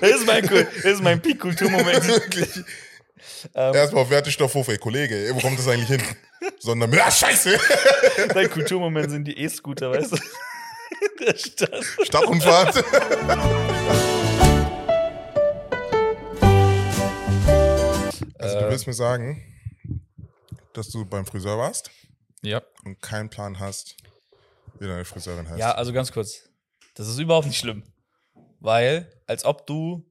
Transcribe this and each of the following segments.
Das ist mein, Kul- das ist mein Peak-Kulturmoment. Wirklich. Ähm. Erstmal auf Wertestoffhof, ey Kollege, wo kommt das eigentlich hin? Sondern ah, scheiße. Dein Kulturmoment sind die E-Scooter, weißt du? Der Stadt. Stadtrundfahrt. Also du willst mir sagen, dass du beim Friseur warst Ja. und keinen Plan hast, wie deine Friseurin heißt. Ja, also ganz kurz. Das ist überhaupt nicht schlimm. Weil, als ob du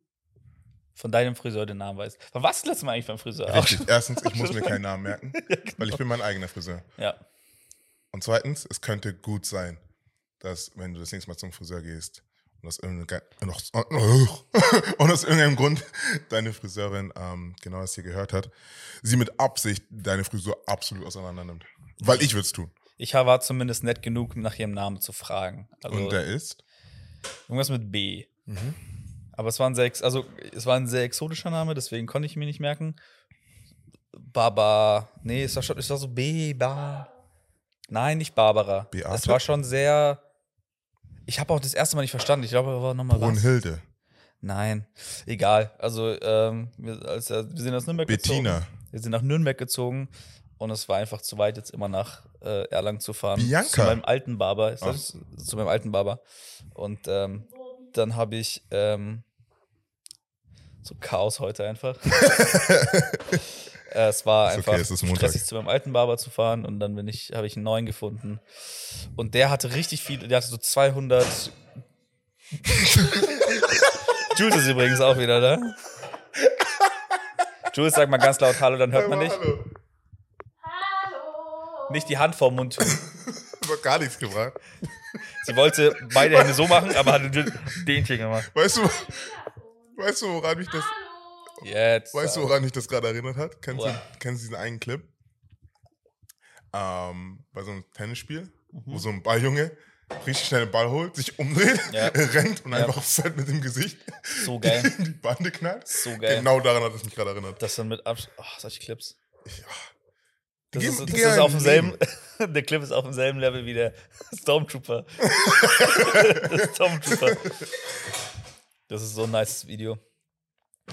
von deinem Friseur den Namen weißt. Wann warst du das letzte Mal eigentlich beim Friseur? Richtig. Erstens, ich muss mir keinen Namen merken, weil ich bin mein eigener Friseur. Ja. Und zweitens, es könnte gut sein, dass wenn du das nächste Mal zum Friseur gehst und aus irgendeinem, und aus irgendeinem Grund deine Friseurin ähm, genau das hier gehört hat, sie mit Absicht deine Frisur absolut auseinander nimmt. Weil ich würde es tun. Ich war zumindest nett genug, nach ihrem Namen zu fragen. Also Und der ist? irgendwas mit B. Mhm. Aber es war ein sehr, also es war ein sehr exotischer Name, deswegen konnte ich ihn mir nicht merken. Baba. Nee, es war schon, es war so B, Ba. Nein, nicht Barbara. Beate? Es war schon sehr. Ich habe auch das erste Mal nicht verstanden. Ich glaube, er war nochmal was. Brunhilde. Nein, egal. Also, ähm, wir, als, wir sind aus Nürnberg Bettina. gezogen. Wir sind nach Nürnberg gezogen und es war einfach zu weit, jetzt immer nach äh, Erlangen zu fahren. Bianca. Zu meinem alten Barber. Ist Ach. das? Zu meinem alten Barber. Und ähm, dann habe ich ähm, so Chaos heute einfach. Äh, es war Ist okay, einfach es ist Montag. stressig zu meinem alten Barber zu fahren und dann bin ich, habe ich einen neuen gefunden. Und der hatte richtig viel, der hatte so 200 Jules ist übrigens auch wieder da. Jules, sag mal ganz laut Hallo, dann hört man dich. Hallo. Nicht die Hand vorm Mund tun. Hat gar nichts gebracht. Sie wollte beide Hände so machen, aber hatte den hier gemacht. Weißt du, weißt du, woran mich das, Jetzt. weißt du, woran mich das gerade erinnert hat? Kennst du, kennst du diesen einen Clip? Ähm, bei so einem Tennisspiel, Mhm. wo so ein Balljunge richtig schnell den Ball holt, sich umdreht, Ja. rennt und Ja. einfach fällt mit dem Gesicht So geil. in die Bande knallt. So geil. Genau daran hat es mich gerade erinnert. Das dann mit Abs oh, solche Clips. Ah. Das Die ist, gehen- das ist auf demselben, der Clip ist auf demselben Level wie der Stormtrooper. der Stormtrooper. Das ist so ein nice Video.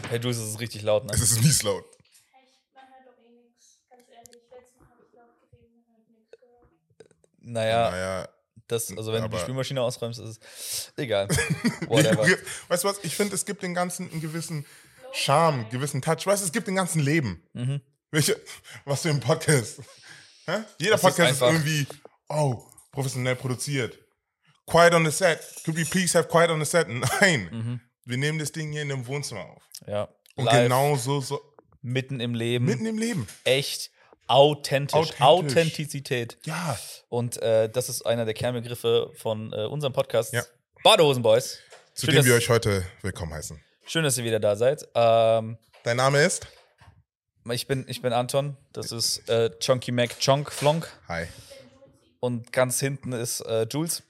Hey Jules, das ist richtig laut, ne? Es ist mies laut. Eh nichts, ganz ehrlich. Letztes Mal habe ich laut geredet, man hört nichts gehört. Naja, Naja, das, also wenn du die Spülmaschine ausräumst, ist es egal. Whatever. Weißt du was? Ich finde, es gibt den Ganzen einen gewissen Charme, einen gewissen Touch. Weißt du, es gibt den ganzen Leben. Mhm. Welche, was für ein Podcast. Hä? Jeder Das ist Podcast ist, einfach- irgendwie, oh, professionell produziert. Quiet on the set. Could we please have quiet on the set? Nein. Mhm. Wir nehmen das Ding hier in dem Wohnzimmer auf. Ja. Und Live, genau so, so, mitten im Leben. mitten im Leben. echt authentisch. Authentisch. Authentizität. Ja. Und äh, das ist einer der Kernbegriffe von äh, unserem Podcast. Ja. Badehosen Boys. Zu Schön, dem dass- wir euch heute willkommen heißen. Schön, dass ihr wieder da seid. Ähm, Dein Name ist? ich, bin, ich bin Anton. Das ist äh, Chonky Mac Chonk Flonk. Hi. Und ganz hinten ist äh, Jules.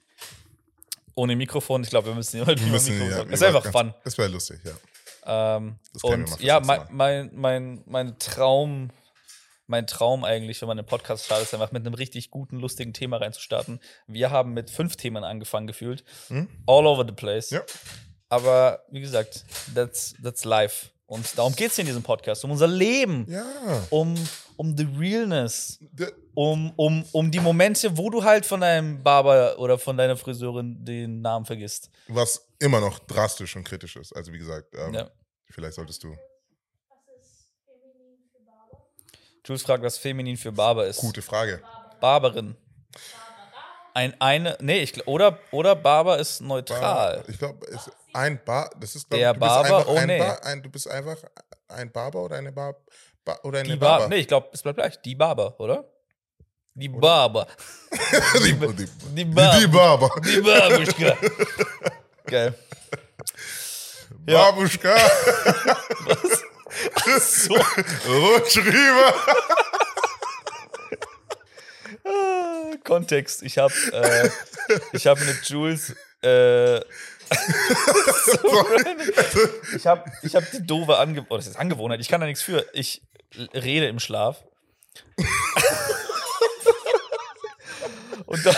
Ohne Mikrofon. Ich glaube, wir müssen immer Wir müssen Mikrofon ja, sagen. Ist einfach fun. Das wäre lustig, ja. Ähm, und ja, mein, mein, mein, mein Traum, mein Traum eigentlich, wenn man einen Podcast startet, ist einfach mit einem richtig guten, lustigen Thema reinzustarten. Wir haben mit fünf Themen angefangen gefühlt. All over the place. Hm? Ja. Aber wie gesagt, that's, that's life. Und darum geht es hier in diesem Podcast, um unser Leben, Ja. um, um the realness, um, um, um die Momente, wo du halt von deinem Barber oder von deiner Friseurin den Namen vergisst. Was immer noch drastisch und kritisch ist. Also wie gesagt, ähm, Ja. vielleicht solltest du. Barber? Jules fragt, was feminin für Barber ist. Gute Frage. Barberin. Ein eine, nee, ich, oder, oder Barber ist neutral. Bar, ich glaube, ein Bar, das ist glaub, Der Barber? einfach Oh, ein nee. Bar, ein, du bist einfach ein Barber oder eine Bar, Bar oder eine Die Bar, Barber. nee, ich glaube, es bleibt gleich. Die Barber, oder? Die Barber. die, die, die, Die Barber. die Barber. Die Barbuschka. Geil. Ja. Babuschka, So. rutsch rüber. Ah, Kontext. Ich habe äh, ich hab mit Jules. Äh, so ich habe ich hab die doofe Ange oh, das ist Angewohnheit. Ich kann da nichts für. Ich rede im Schlaf. Und dann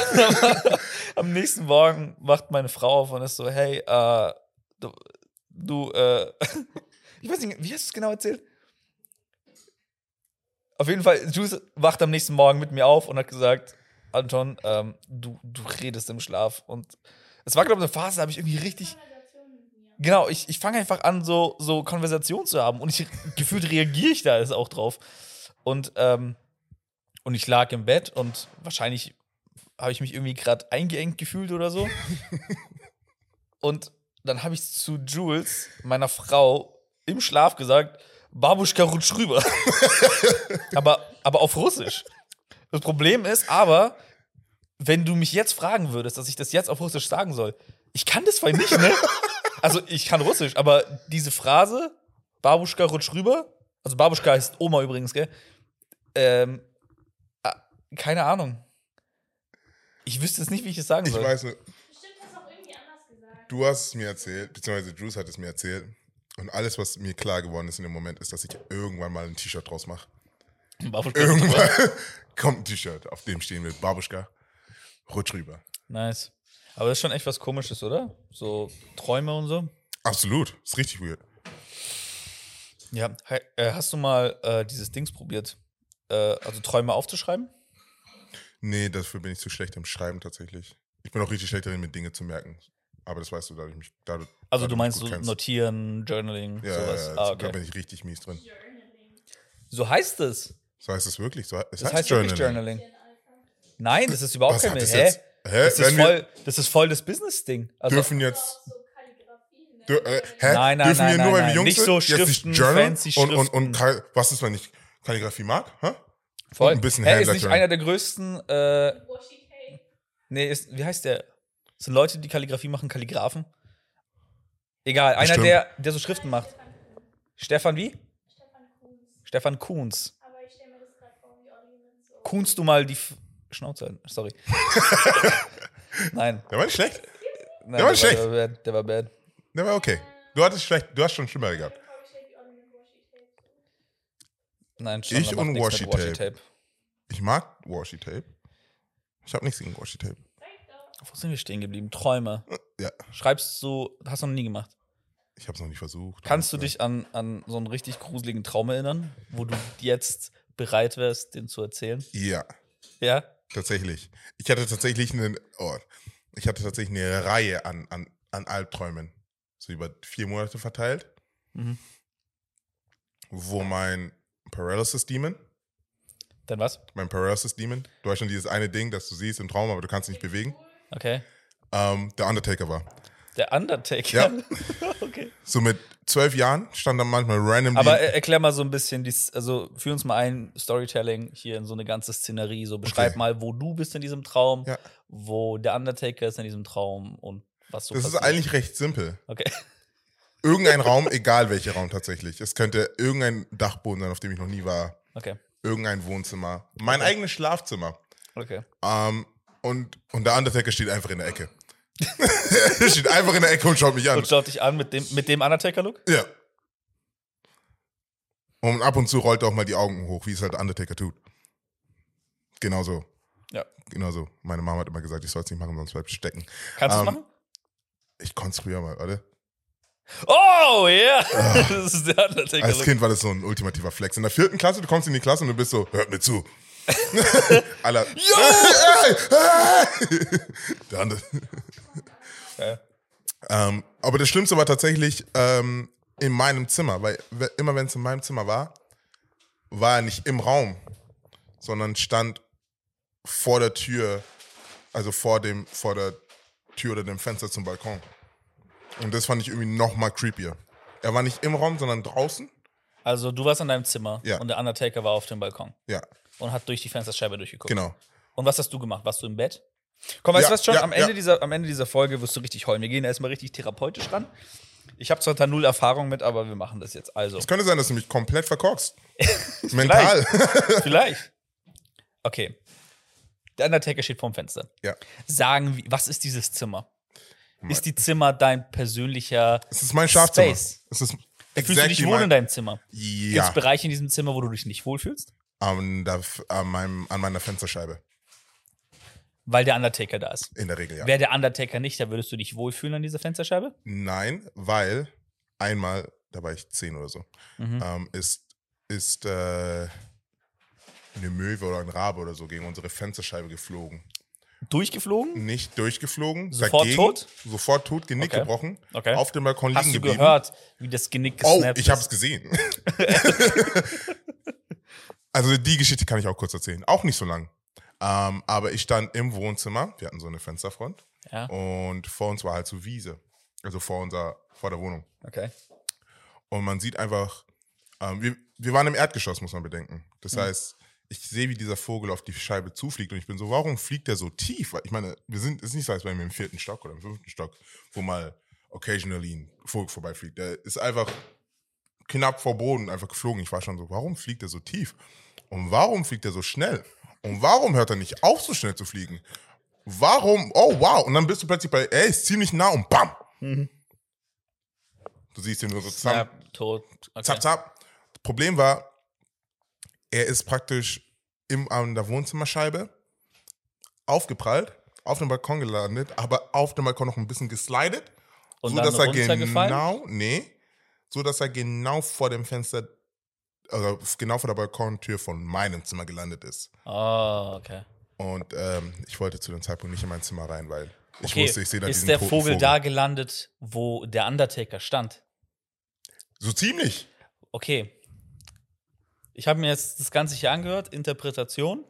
am nächsten Morgen wacht meine Frau auf und ist so: Hey, äh, du, du, äh, ich weiß nicht, wie hast du es genau erzählt? Auf jeden Fall, Juice wacht am nächsten Morgen mit mir auf und hat gesagt, Anton, ähm, du, du redest im Schlaf. Und es war, glaube ich, eine Phase, da habe ich irgendwie richtig. Genau, ich, ich fange einfach an, so, so Konversation zu haben. Und ich gefühlt reagiere ich da jetzt auch drauf. Und, ähm, und ich lag im Bett und wahrscheinlich habe ich mich irgendwie gerade eingeengt gefühlt oder so. und dann habe ich zu Jules, meiner Frau, im Schlaf gesagt, Babuschka rutsch rüber. aber, aber auf Russisch. Das Problem ist aber, wenn du mich jetzt fragen würdest, dass ich das jetzt auf Russisch sagen soll, ich kann das voll nicht, ne? Also ich kann Russisch, aber diese Phrase, Babuschka rutsch rüber, also Babuschka heißt Oma übrigens, gell? Ähm, keine Ahnung. Ich wüsste jetzt nicht, wie ich es sagen Ich soll. weiß nur, Bestimmt hast du auch irgendwie anders gesagt. du hast es mir erzählt, beziehungsweise Juice hat es mir erzählt. Und alles, was mir klar geworden ist in dem Moment, ist, dass ich irgendwann mal ein T-Shirt draus mache. Irgendwann kommt ein T-Shirt, auf dem stehen wir Babuschka, rutsch rüber. Nice. Aber das ist schon echt was Komisches, oder? So Träume und so. Absolut, ist richtig weird. Ja. Äh, hast du mal äh, dieses Dings probiert? Äh, also Träume aufzuschreiben? Nee, dafür bin ich zu schlecht im Schreiben tatsächlich. Ich bin auch richtig schlecht darin, mir Dinge zu merken. Aber das weißt du, da ich mich da, Also da du meinst so kennst. Notieren, Journaling, Ja, sowas. ja, ja, ah, da okay. bin ich richtig mies drin. Journaling. So heißt es. So heißt es wirklich. So, es Das heißt wirklich Journaling. Alpha. Nein, das ist überhaupt Was kein das Hä? jetzt? Hä? Das ist, voll, das ist voll das Business-Ding. Also, dürfen jetzt. ne? Dür, äh, hä? Nein, nein, dürfen nein, wir nur, nein, weil wir. Jungs Nicht sind, so jetzt Schriften, Journal fancy und, und, und. Kal was ist, wenn ich Kalligrafie mag? Hä? voll. ein bisschen Hä, ist nicht einer der größten, äh, nee, ist, wie heißt der? Das sind Leute, die Kalligrafie machen, Kalligraphen? Egal, einer, der, der so Schriften macht. Stefan wie? Stefan Kuhns. Stefan Kuhns. Aber ich stelle mir das gerade vor, wie Olli mit so. Kuhnst du mal die F Schnauze halten. Sorry. Nein. Der war nicht schlecht. Nein, Der war schlecht. Der war bad. Der war bad. Der war okay. Du hattest schlecht, du hast schon schlimmer gehabt. Washi Tape. Nein, schon, Ich und nichts mit Washi Washi-Tape. Ich mag Washi Tape. Ich habe nichts gegen Washi Tape. Wo sind wir stehen geblieben? Träume. Ja, Schreibst du, hast du noch nie gemacht. ich habe es noch nicht versucht. Kannst du dich an, an so einen richtig gruseligen Traum erinnern, wo du jetzt bereit wärst, den zu erzählen? Ja, Ja? Tatsächlich. Ich hatte tatsächlich einen, oh, ich hatte tatsächlich eine Reihe an, an, an Albträumen. So über vier Monate verteilt. Mhm. Wo mein Paralysis Demon, Dann was? mein Paralysis Demon, du hast schon dieses eine Ding, das du siehst im Traum, aber du kannst dich nicht bewegen, Okay. ähm, der Undertaker war. Der Undertaker. Ja. okay. So mit zwölf Jahren stand dann manchmal randomly. Aber er- erklär mal so ein bisschen, dies, also führ uns mal ein Storytelling hier in so eine ganze Szenerie. So beschreib Okay. mal, wo du bist in diesem Traum, Ja. wo der Undertaker ist in diesem Traum und was so das ist passiert. eigentlich recht simpel. Okay. Irgendein Raum, egal welcher Raum tatsächlich. Es könnte irgendein Dachboden sein, auf dem ich noch nie war. Okay. Irgendein Wohnzimmer. Mein eigenes Schlafzimmer. Okay. Ähm, und, und der Undertaker steht einfach in der Ecke. Er steht einfach in der Ecke und schaut mich an. Und schaut dich an mit dem, mit dem Undertaker-Look? Ja. Und ab und zu rollt er auch mal die Augen hoch, wie es halt der Undertaker tut. Genau so. Ja. Genau so. Meine Mama hat immer gesagt, ich soll es nicht machen, sonst bleibt es stecken. Kannst du Ähm, machen? Ich konnte es früher mal, oder? Oh, ja! das ist der Als Undertaker-Look. Kind war das so ein ultimativer Flex. In der vierten Klasse, du kommst in die Klasse und du bist so, hört mir zu. Aller. Der andere. Ja. Ähm, aber das Schlimmste war tatsächlich ähm, in meinem Zimmer, weil we- immer wenn es in meinem Zimmer war, war er nicht im Raum, sondern stand vor der Tür, also vor dem, vor der Tür oder dem Fenster zum Balkon. Und das fand ich irgendwie noch mal creepier. Er war nicht im Raum, sondern draußen. Also, du warst in deinem Zimmer Ja. und der Undertaker war auf dem Balkon Ja, und hat durch die Fensterscheibe durchgeguckt. genau. Und was hast du gemacht? Warst du im Bett? Komm, weißt Ja, du was schon? ja, am, Ende ja. dieser, am Ende dieser Folge wirst du richtig heulen. Wir gehen erstmal richtig therapeutisch ran. Ich habe zwar da null Erfahrung mit, aber wir machen das jetzt. Also, Es könnte sein, dass du mich komplett verkorkst. Mental. vielleicht. Okay. Der Undertaker steht vorm Fenster. ja. Sagen wir, was ist dieses Zimmer? Ist die Zimmer dein persönlicher. Es ist mein Schlafzimmer. Space. Es ist Fühlst du dich exactly wohl in mein- deinem Zimmer? Gibt Ja. es Bereiche in diesem Zimmer, wo du dich nicht wohlfühlst? An, der, an, meinem, an meiner Fensterscheibe. Weil der Undertaker da ist. In der Regel, ja. Wäre der Undertaker nicht, da würdest du dich wohlfühlen an dieser Fensterscheibe? Nein, weil einmal, da war ich zehn oder so, Mhm. ähm, ist, ist äh, eine Möwe oder ein Rabe oder so gegen unsere Fensterscheibe geflogen. Durchgeflogen? Nicht durchgeflogen. Sofort dagegen, tot? Sofort tot, Genick Okay. gebrochen. Okay. Auf dem Balkon Hast liegen du geblieben. gehört, wie das Genick Oh, gesnappt ich habe es gesehen. also die Geschichte kann ich auch kurz erzählen. Auch nicht so lang. Ähm, aber ich stand im Wohnzimmer. Wir hatten so eine Fensterfront. Ja, Und vor uns war halt so Wiese. Also vor, unser, vor der Wohnung. okay. Und man sieht einfach, ähm, wir, wir waren im Erdgeschoss, muss man bedenken. Das Mhm. heißt, ich sehe, wie dieser Vogel auf die Scheibe zufliegt und ich bin so, warum fliegt der so tief? Weil Ich meine, wir sind, es ist nicht so, als wären wir im vierten Stock oder im fünften Stock, wo mal occasionally ein Vogel vorbeifliegt. Der ist einfach knapp vor Boden einfach geflogen. Ich war schon so, warum fliegt er so tief? Und warum fliegt er so schnell? Und warum hört er nicht auf, so schnell zu fliegen? Warum? Oh, wow. Und dann bist du plötzlich bei, ey, ist ziemlich nah und bam. Du siehst ihn nur so zusammen. Snap, tot. Okay. Zap, zap. Das Problem war, er ist praktisch im, an der Wohnzimmerscheibe aufgeprallt, auf dem Balkon gelandet, aber auf dem Balkon noch ein bisschen geslidet. Und so dann dass er genau, nee, so dass er genau vor dem Fenster, also genau vor der Balkontür von meinem Zimmer gelandet ist. Oh, okay. Und ähm, ich wollte zu dem Zeitpunkt nicht in mein Zimmer rein, weil ich okay. wusste, ich sehe da ist der toten Vogel, da gelandet, wo der Undertaker stand? So ziemlich. Okay. Ich habe mir jetzt das Ganze hier angehört, Interpretation.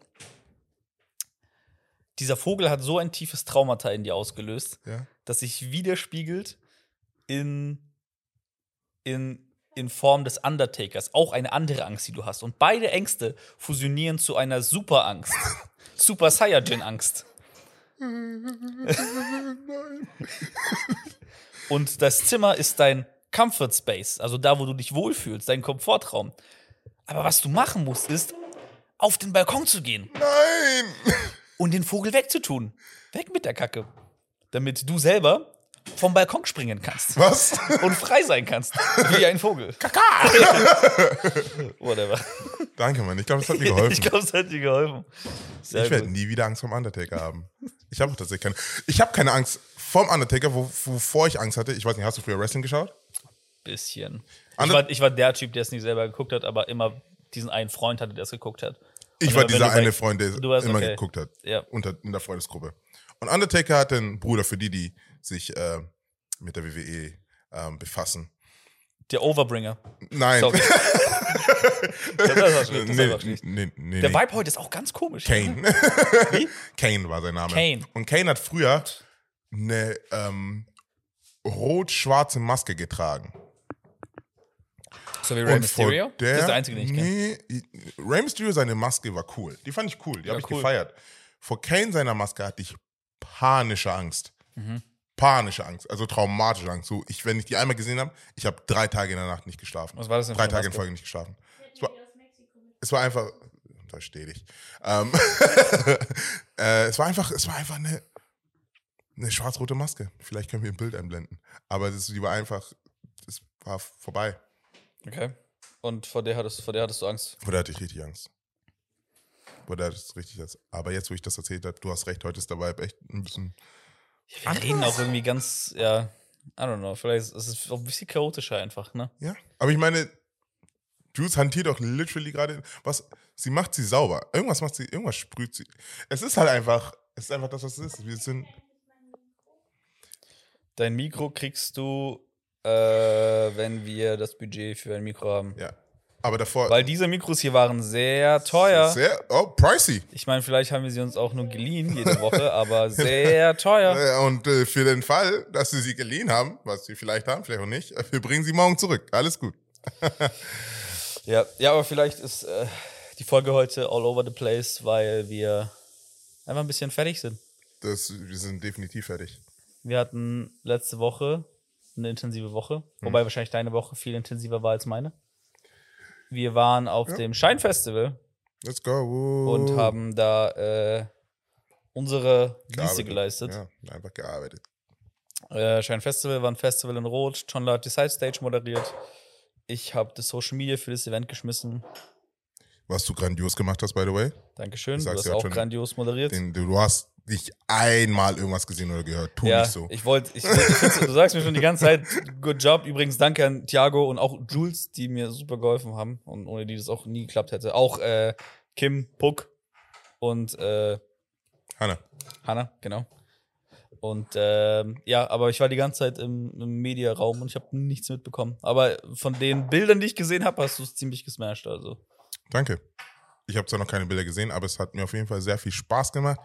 Dieser Vogel hat so ein tiefes Traumata in dir ausgelöst, Ja. das sich widerspiegelt in, in, in Form des Undertakers. Auch eine andere Angst, die du hast. Und beide Ängste fusionieren zu einer Superangst. Super Saiyajin-Angst. Und das Zimmer ist dein Comfort Space, also da, wo du dich wohlfühlst, dein Komfortraum. Aber was du machen musst, ist, auf den Balkon zu gehen Nein! und den Vogel wegzutun. Weg mit der Kacke. Damit du selber vom Balkon springen kannst Was? und frei sein kannst. Wie ein Vogel. Kaka! Whatever. Danke, Mann. Ich glaube, das hat mir geholfen. Ich glaube, es hat dir geholfen. Sehr ich werde nie wieder Angst vom Undertaker haben. Ich habe tatsächlich keine. Ich habe keine Angst vom Undertaker, wo, wovor ich Angst hatte. Ich weiß nicht, hast du früher Wrestling geschaut? Bisschen. Ich war, ich war der Typ, der es nicht selber geguckt hat, aber immer diesen einen Freund hatte, der es geguckt hat. Ich Und war dieser eine Freund, der warst immer okay. geguckt hat. Ja. Unter, in der Freundesgruppe. Und Undertaker hat einen Bruder für die, die sich äh, mit der WWE ähm, befassen. Der Overbringer. Nein. Sorry. das war schlecht, das nee, war schlecht. nee, nee, Der. Vibe heute ist auch ganz komisch. Kane. Wie? Kane war sein Name. Kane. Und Kane hat früher eine ähm, rot-schwarze Maske getragen. So wie Rey Und Mysterio? Der, das ist der einzige, den ich kenne. Nee, Rey Mysterio, seine Maske war cool. Die fand ich cool. Die Ja, habe ich cool. gefeiert. Vor Kane seiner Maske hatte ich panische Angst. Mhm. Panische Angst, also traumatische Angst. So, ich, wenn ich die einmal gesehen habe, ich habe drei Tage in der Nacht nicht geschlafen. Was war das denn Drei für eine Tage in? Folge nicht geschlafen. Hätten war-. Es war einfach, da stehe ich. Ähm, äh, es war einfach, es war einfach eine, eine schwarz-rote Maske. Vielleicht können wir ein Bild einblenden. Aber das, die war einfach, es war vorbei. Okay. Und vor der, hattest, vor der hattest du Angst. Vor der hatte ich richtig Angst. Vor der hatte ich richtig Angst. Aber jetzt, wo ich das erzählt habe, du hast recht, heute ist der Vibe echt ein bisschen. Wir reden auch irgendwie ganz, ja, I don't know, vielleicht ist es auch ein bisschen chaotischer einfach, ne? Ja. Aber ich meine, Juice hantiert doch literally gerade. Was? Sie macht sie sauber. Irgendwas macht sie, irgendwas sprüht sie. Es ist halt einfach, es ist einfach das, was es ist. Wir sind. Dein Mikro kriegst du, äh, wenn wir das Budget für ein Mikro haben. Ja. Aber davor. Weil diese Mikros hier waren sehr teuer. Sehr, oh, pricey. Ich meine, vielleicht haben wir sie uns auch nur geliehen jede Woche, aber sehr teuer. Und äh, für den Fall, dass sie sie geliehen haben, was sie vielleicht haben, vielleicht auch nicht, äh, wir bringen sie morgen zurück. Alles gut. Ja, ja aber vielleicht ist äh, die Folge heute all over the place, weil wir einfach ein bisschen fertig sind. Das, wir sind definitiv fertig. Wir hatten letzte Woche eine intensive Woche, wobei wahrscheinlich deine Woche viel intensiver war als meine. Wir waren auf dem Scheinfestival Let's go. und haben da äh, unsere Dienste geleistet. Ja, einfach gearbeitet. Äh, Scheinfestival war ein Festival in Rot. John hat die Side Stage moderiert. Ich habe das Social Media für das Event geschmissen. Was du grandios gemacht hast, by the way. Dankeschön. Du hast ja auch grandios moderiert. Den, du hast nicht einmal irgendwas gesehen oder gehört. Tu ja, nicht so. ich wollte, ich, du sagst mir schon die ganze Zeit, good job. Übrigens, danke an Thiago und auch Jules, die mir super geholfen haben und ohne die das auch nie geklappt hätte. Auch äh, Kim, Puck und äh, Hanna. Hanna, genau. Und ähm, ja, aber ich war die ganze Zeit im, im Mediaraum und ich habe nichts mitbekommen. Aber von den Bildern, die ich gesehen habe, hast du es ziemlich gesmashed. Also Danke. Ich habe zwar noch keine Bilder gesehen, aber es hat mir auf jeden Fall sehr viel Spaß gemacht.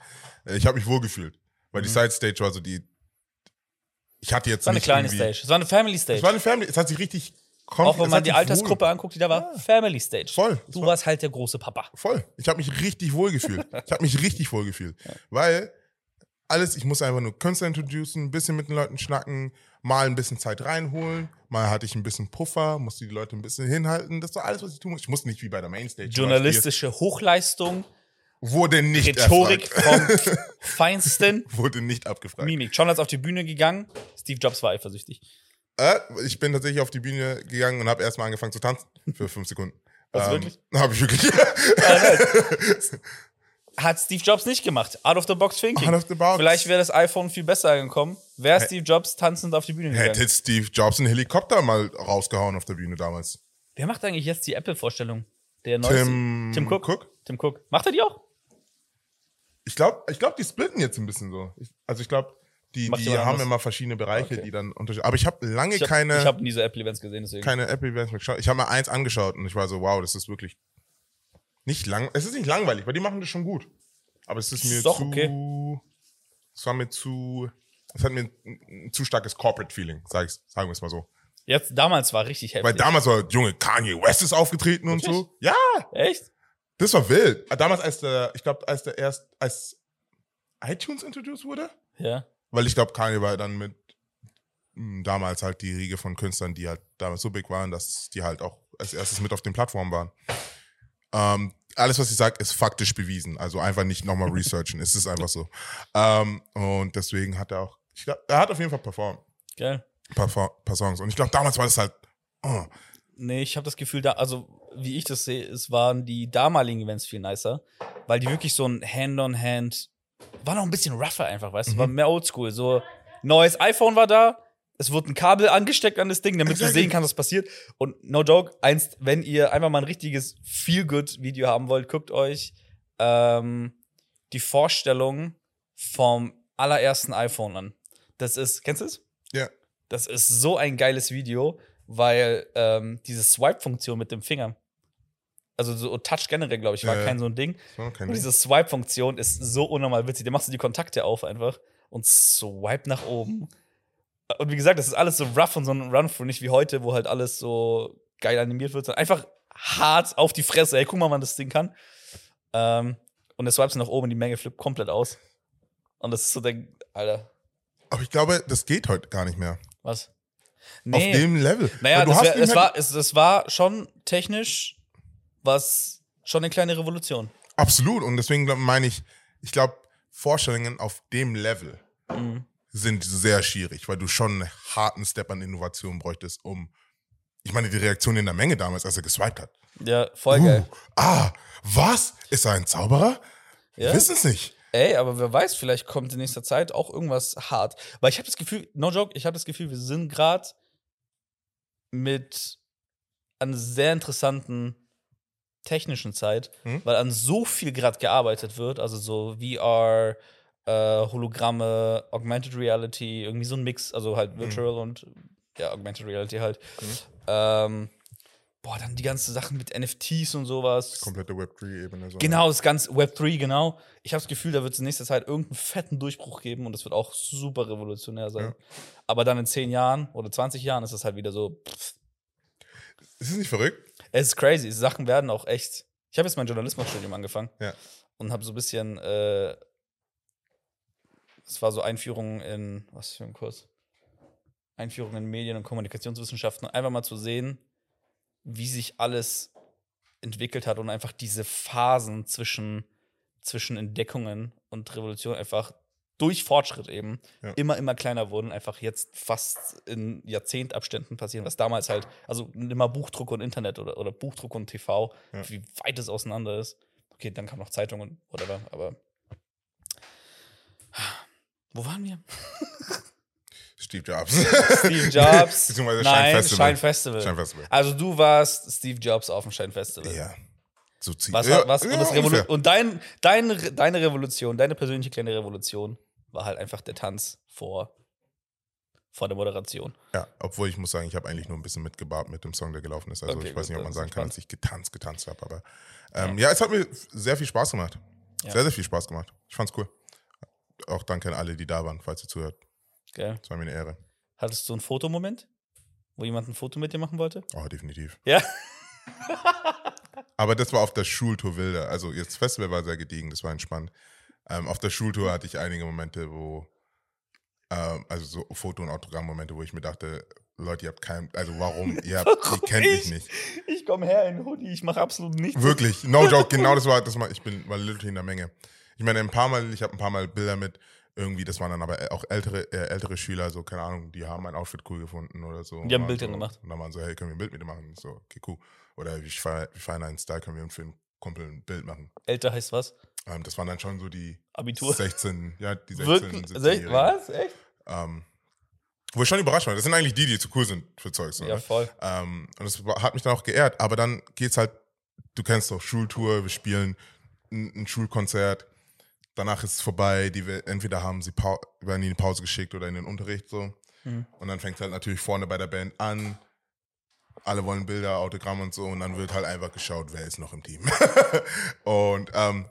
Ich habe mich wohlgefühlt, weil die Side Stage war so die. Ich hatte jetzt es war eine kleine Stage. Es war eine Family Stage. Es war eine Family. Es hat sich richtig. auch wenn man die Altersgruppe wohl- anguckt, die da war, Family Stage. Voll. Du war- warst halt der große Papa. Voll. Ich habe mich richtig wohl gefühlt. Ich habe mich richtig wohl gefühlt. Weil alles, ich muss einfach nur Künstler introducen, ein bisschen mit den Leuten schnacken, mal ein bisschen Zeit reinholen, mal hatte ich ein bisschen Puffer, musste die Leute ein bisschen hinhalten. Das war alles, was ich tun muss. Ich musste nicht wie bei der Mainstage. Journalistische Hochleistung. Wurde nicht Rhetorik erfragt. vom Feinsten. Wurde nicht abgefragt. Mimik. John ist auf die Bühne gegangen. Steve Jobs war eifersüchtig. Äh, ich bin tatsächlich auf die Bühne gegangen und habe erstmal angefangen zu tanzen. Für fünf Sekunden. Was, ähm, wirklich? Habe ich wirklich. Hat Steve Jobs nicht gemacht. Out of the box thinking. Out of the box. Vielleicht wäre das iPhone viel besser angekommen. Wäre Steve Jobs tanzend auf die Bühne gegangen. Hätte Steve Jobs einen Helikopter mal rausgehauen auf der Bühne damals. Wer macht eigentlich jetzt die Apple-Vorstellung? Der neueste. Tim, Tim Cook? Cook? Tim Cook. Macht er die auch? Ich glaube, ich glaub, die splitten jetzt ein bisschen so. Ich, also ich glaube, die, Macht die haben anders? immer verschiedene Bereiche, Okay. die dann unterschiedlich. Aber ich habe lange Ich habe keine, hab nie so Apple-Events gesehen, deswegen. keine Apple Events mehr geschaut. Ich habe mal eins angeschaut und ich war so, wow, das ist wirklich nicht lang. Es ist nicht langweilig, weil die machen das schon gut. Aber es ist mir Ist doch zu. okay. Es war mir zu. Es hat mir ein, ein zu starkes Corporate-Feeling, sag sagen wir es mal so. Jetzt, damals war richtig heftig. Weil damals war, Junge, Kanye West ist aufgetreten und Wirklich? so. Ja, Echt? das war wild. Damals, als der, ich glaube, als der erst, als iTunes introduced wurde, Ja. Weil ich glaube, Kanye war dann mit mh, damals halt die Riege von Künstlern, die halt damals so big waren, dass die halt auch als erstes mit auf den Plattformen waren. Ähm, alles, was ich sage, ist faktisch bewiesen. Also einfach nicht nochmal researchen. es ist einfach so. Ähm, und deswegen hat er auch, ich glaube, er hat auf jeden Fall performt. Geil. Ein paar, paar Songs. Und ich glaube, damals war das halt, oh, Nee, ich habe das Gefühl, da, also wie ich das sehe, es waren die damaligen Events viel nicer, weil die wirklich so ein Hand-on-Hand, war noch ein bisschen rougher einfach, weißt du, Mhm. war mehr oldschool. So, neues iPhone war da, es wurde ein Kabel angesteckt an das Ding, damit du Exactly. sehen kannst, was passiert. Und no joke, eins, wenn ihr einfach mal ein richtiges Feel-Good-Video haben wollt, guckt euch ähm, die Vorstellung vom allerersten iPhone an. Das ist, kennst du es? ja. Das ist so ein geiles Video, weil ähm, diese Swipe-Funktion mit dem Finger, also so Touch generell, glaube ich, war Ja, kein so ein Ding. So, kein Und Ding. diese Swipe-Funktion ist so unnormal witzig. Da machst du die Kontakte auf einfach und swipe nach oben. Und wie gesagt, das ist alles so rough und so ein Run-Through, nicht wie heute, wo halt alles so geil animiert wird, sondern einfach hart auf die Fresse. Ey, guck mal, wann das Ding kann. Ähm, und der swipes nach oben die Menge flippt komplett aus. Und das ist so der, Alter, Aber ich glaube, das geht heute gar nicht mehr. was? Auf dem Level. Naja, das wär, es, halt- war, es, es war schon technisch was schon eine kleine Revolution. Absolut. Und deswegen meine ich, ich glaube, Vorstellungen auf dem Level Mhm. sind sehr schwierig, weil du schon einen harten Step an Innovation bräuchtest, um. Ich meine, die Reaktion in der Menge damals, als er geswiped hat. Ja, voll geil. Uh, ah, was? Ist er ein Zauberer? Wir Ja. wissen es nicht. Ey, aber wer weiß, vielleicht kommt in nächster Zeit auch irgendwas hart. Weil ich habe das Gefühl, no joke, ich habe das Gefühl, wir sind gerade mit einer sehr interessanten technischen Zeit, Hm? weil an so viel gerade gearbeitet wird, also so VR, äh, Hologramme, Augmented Reality, irgendwie so ein Mix, also halt Hm. Virtual und ja, Augmented Reality halt. Ähm, boah, dann die ganzen Sachen mit NFTs und sowas. Komplette Web3-Ebene. So. Genau, das ganze Web3, genau. Ich habe das Gefühl, da wird es in nächster Zeit irgendeinen fetten Durchbruch geben und das wird auch super revolutionär sein. Ja. Aber dann in 10 Jahren oder 20 Jahren ist es halt wieder so, pff, Ist es nicht verrückt? es ist crazy. Sachen werden auch echt. Ich habe jetzt mein Journalismusstudium angefangen Ja. und habe so ein bisschen, äh, es war so Einführung in, was für ein Kurs? Einführung in Medien- und Kommunikationswissenschaften, einfach mal zu sehen, wie sich alles entwickelt hat und einfach diese Phasen zwischen, zwischen Entdeckungen und Revolution einfach durch Fortschritt eben Ja. immer, immer kleiner wurden, einfach jetzt fast in Jahrzehntabständen passieren, was damals halt, also immer Buchdruck und Internet oder, oder Buchdruck und TV, Ja. wie weit es auseinander ist. Okay, dann kam noch Zeitung und whatever, aber Wo waren wir? Steve Jobs. Steve Jobs. Beziehungsweise Nein, Shine Festival. Shine Festival. Shine Festival. Also du warst Steve Jobs auf dem Shine Festival. Ja. So zieht Was, ja, was, ja, und, das Revolu und dein, dein, deine Revolution, deine persönliche kleine Revolution war halt einfach der Tanz vor, vor der Moderation. Ja, obwohl ich muss sagen, ich habe eigentlich nur ein bisschen mitgebaut mit dem Song, der gelaufen ist. Also Okay, ich weiß gut, nicht, ob man sagen kann, dass ich getanzt, getanzt habe. Aber ähm, ja. es hat mir sehr viel Spaß gemacht. Ja. Sehr, sehr viel Spaß gemacht. Ich fand's cool. Auch danke an alle, die da waren, falls ihr zuhört. Gell? Es war mir eine Ehre. Hattest du einen Fotomoment, wo jemand ein Foto mit dir machen wollte? Oh, definitiv. Ja. Aber das war auf der Schultour wilder. Also jetzt Festival war sehr gediegen, das war entspannt. Ähm, auf der Schultour hatte ich einige Momente, wo, ähm, also so Foto- und Autogrammmomente, wo ich mir dachte, Leute, ihr habt kein, also warum? Ihr, habt, ihr kennt mich nicht. Ich komme her in Hoodie, ich mache absolut nichts. Wirklich, no joke, genau das war, das war ich bin war literally in der Menge. Ich meine, ein paar Mal, ich habe ein paar Mal Bilder mit irgendwie, das waren dann aber auch ältere, äh, ältere Schüler, so, keine Ahnung, die haben mein Outfit cool gefunden oder so. Die haben ein Bild so, dann gemacht. Und dann waren so, hey, können wir ein Bild mit dir machen? Ich So, okay, cool. Oder ich feier einen Style, können wir für einen Kumpel ein Bild machen? Älter heißt was? Ähm, das waren dann schon so die Abitur. 16, ja, die 16, Wirklich? 17 Was? Echt? Ähm, wo ich schon überrascht war. Das sind eigentlich die, die zu cool sind für Zeugs. So, Ja, ne? voll. Ähm, und das hat mich dann auch geehrt. Aber dann geht's halt, du kennst doch Schultour, wir spielen ein, ein Schulkonzert. Danach ist es vorbei. Die, wir- entweder haben sie Pau werden die in die Pause geschickt oder in den Unterricht so. Mhm. Und dann fängt halt natürlich vorne bei der Band an. Alle wollen Bilder, Autogramm und so. Und dann wird halt einfach geschaut, wer ist noch im Team. und, ähm,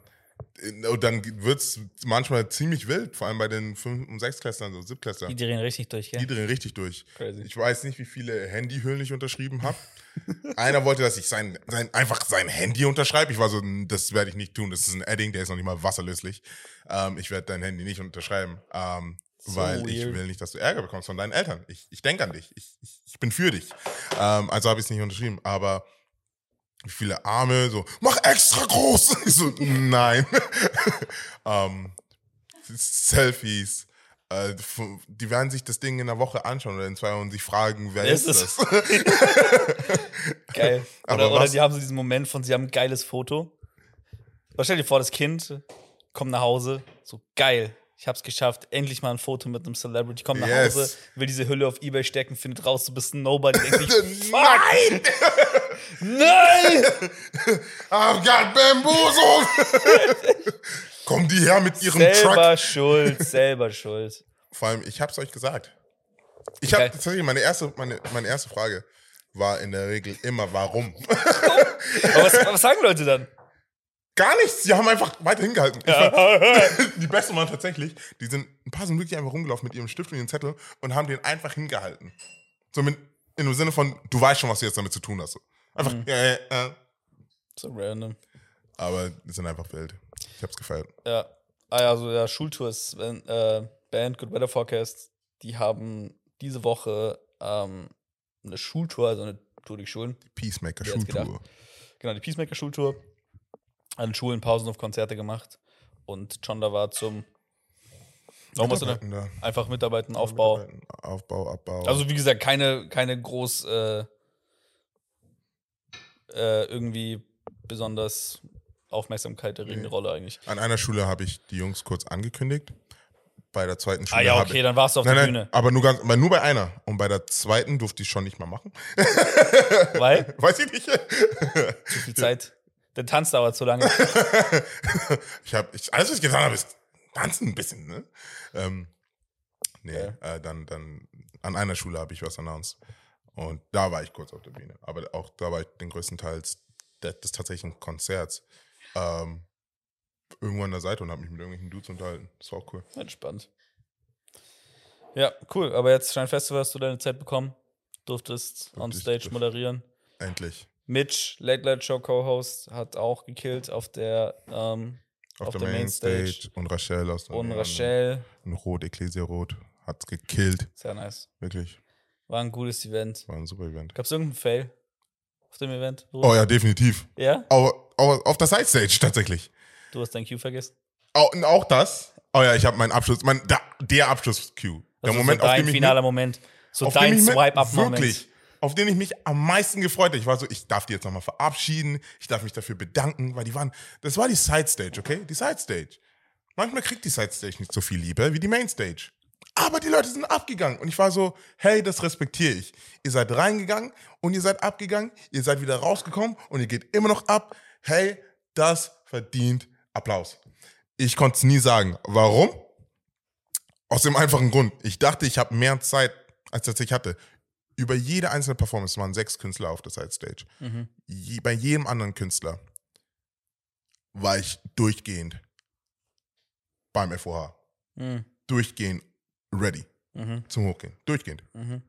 und dann wird's manchmal ziemlich wild, vor allem bei den 5- und 6-Klässlern, so 7-Klässlern. Die drehen richtig durch, gell? Die drehen richtig durch. Crazy. Ich weiß nicht, wie viele Handyhüllen ich unterschrieben habe. Einer wollte, dass ich sein, sein, einfach sein Handy unterschreibe. Ich war so, "N- das werde ich nicht tun. Das ist ein Edding, der ist noch nicht mal wasserlöslich. Ähm, ich werde dein Handy nicht unterschreiben, ähm, So weil ich weird. will nicht, dass du Ärger bekommst von deinen Eltern. Ich, ich denke an dich. Ich, ich, ich bin für dich. Ähm, also habe ich es nicht unterschrieben. Aber wie viele Arme, so, mach extra groß. Ich so, nein. ähm, Selfies. Äh, die werden sich das Ding in einer Woche anschauen oder in zwei und sich fragen, wer Ist ist, das? Geil. Oder, oder die haben so diesen Moment von, sie haben ein geiles Foto. Stell dir vor, das Kind kommt nach Hause, so geil. Ich hab's geschafft, endlich mal ein Foto mit einem Celebrity. Komm nach Yes. Hause, will diese Hülle auf Ebay stecken, findet raus, du bist ein Nobody. Denkt sich, Nein! nein! I've got bamboozled! Kommen die her mit ihrem Truck? Selber schuld, selber schuld. Vor allem, ich hab's euch gesagt. Ich habe Okay. tatsächlich meine erste, meine, meine erste Frage war in der Regel immer, warum? Aber was, was sagen Leute dann? Gar nichts. Sie haben einfach weiter hingehalten. Fand, die besten waren tatsächlich, die sind, ein paar sind wirklich einfach rumgelaufen mit ihrem Stift und ihrem Zettel und haben den einfach hingehalten. So mit, in dem Sinne von, du weißt schon, was du jetzt damit zu tun hast. So. Einfach, Mhm. ja, ja, ja. So random. Aber die sind einfach wild. Ich hab's gefeiert. Ja. Ah ja, also ja, Schultours, wenn, äh, Band Good Weather Forecast, die haben diese Woche ähm, eine Schultour, also eine Tour durch Schulen. Peacemaker Wer hätt's Schultour. Genau, die Peacemaker-Schultour. An Schulen, Pausen auf Konzerte gemacht. Und John da war zum? Mitarbeiten da. Einfach mitarbeiten, Aufbau. Mitarbeiten, Aufbau, Abbau. Also wie gesagt, keine, keine groß äh, äh, irgendwie besonders Aufmerksamkeit erregende Nee. Rolle eigentlich. An einer Schule habe ich die Jungs kurz angekündigt. Bei der zweiten Schule Ah ja, okay, dann warst du auf Nein, der nein, Bühne. aber nur, ganz, nur bei einer. Und bei der zweiten durfte ich schon nicht mehr machen. Weil Weiß ich nicht. zu viel Zeit. Der Tanz dauert zu lange. ich habe, ich, alles, was ich getan habe, ist tanzen ein bisschen, ne? Ähm, nee, Ja. äh, dann, dann, an einer Schule habe ich was announced. Und da war ich kurz auf der Bühne. Aber auch da war ich den größten Teils des, des tatsächlichen Konzerts ähm, irgendwo an der Seite und habe mich mit irgendwelchen Dudes unterhalten. Das war auch cool. Entspannt. Ja, cool. Aber jetzt Schein Festival hast du deine Zeit bekommen. Durftest on stage moderieren. Endlich. Mitch, Late Late Show Co-Host, hat auch gekillt auf der ähm, Auf, Auf der, der Mainstage. Mainstage. Und Rachel aus der und. Rachel. In Rot, Ecclesia Rot. Hat's gekillt. Sehr nice. Wirklich. War ein gutes Event. War ein super Event. Gab es irgendeinen Fail auf dem Event? Oh ja, definitiv. ja? Aber, aber auf der Sidestage tatsächlich. Du hast dein Cue vergessen? Auch, und auch das. Oh ja, ich habe meinen Abschluss, mein, der, der Abschluss-Cue. Der Also Moment, so auf dein dem ich finaler Moment. So auf dein Swipe-Up-Moment. Wirklich. Auf den ich mich am meisten gefreut habe. Ich war so, ich darf die jetzt nochmal verabschieden. Ich darf mich dafür bedanken, weil die waren, das war die Side-Stage, okay? Die Side-Stage. Manchmal kriegt die Sidestage nicht so viel Liebe wie die Mainstage. Aber die Leute sind abgegangen. Und ich war so, hey, das respektiere ich. Ihr seid reingegangen und ihr seid abgegangen. Ihr seid wieder rausgekommen und ihr geht immer noch ab. Hey, das verdient Applaus. Ich konnte es nie sagen. Warum? Aus dem einfachen Grund. Ich dachte, ich habe mehr Zeit, als ich hatte. Über jede einzelne Performance waren sechs Künstler auf der Sidestage. Mhm. Je, bei jedem anderen Künstler war ich durchgehend beim FOH. Mhm. Durchgehend ready Mhm. zum Hochgehen. Durchgehend. Mhm.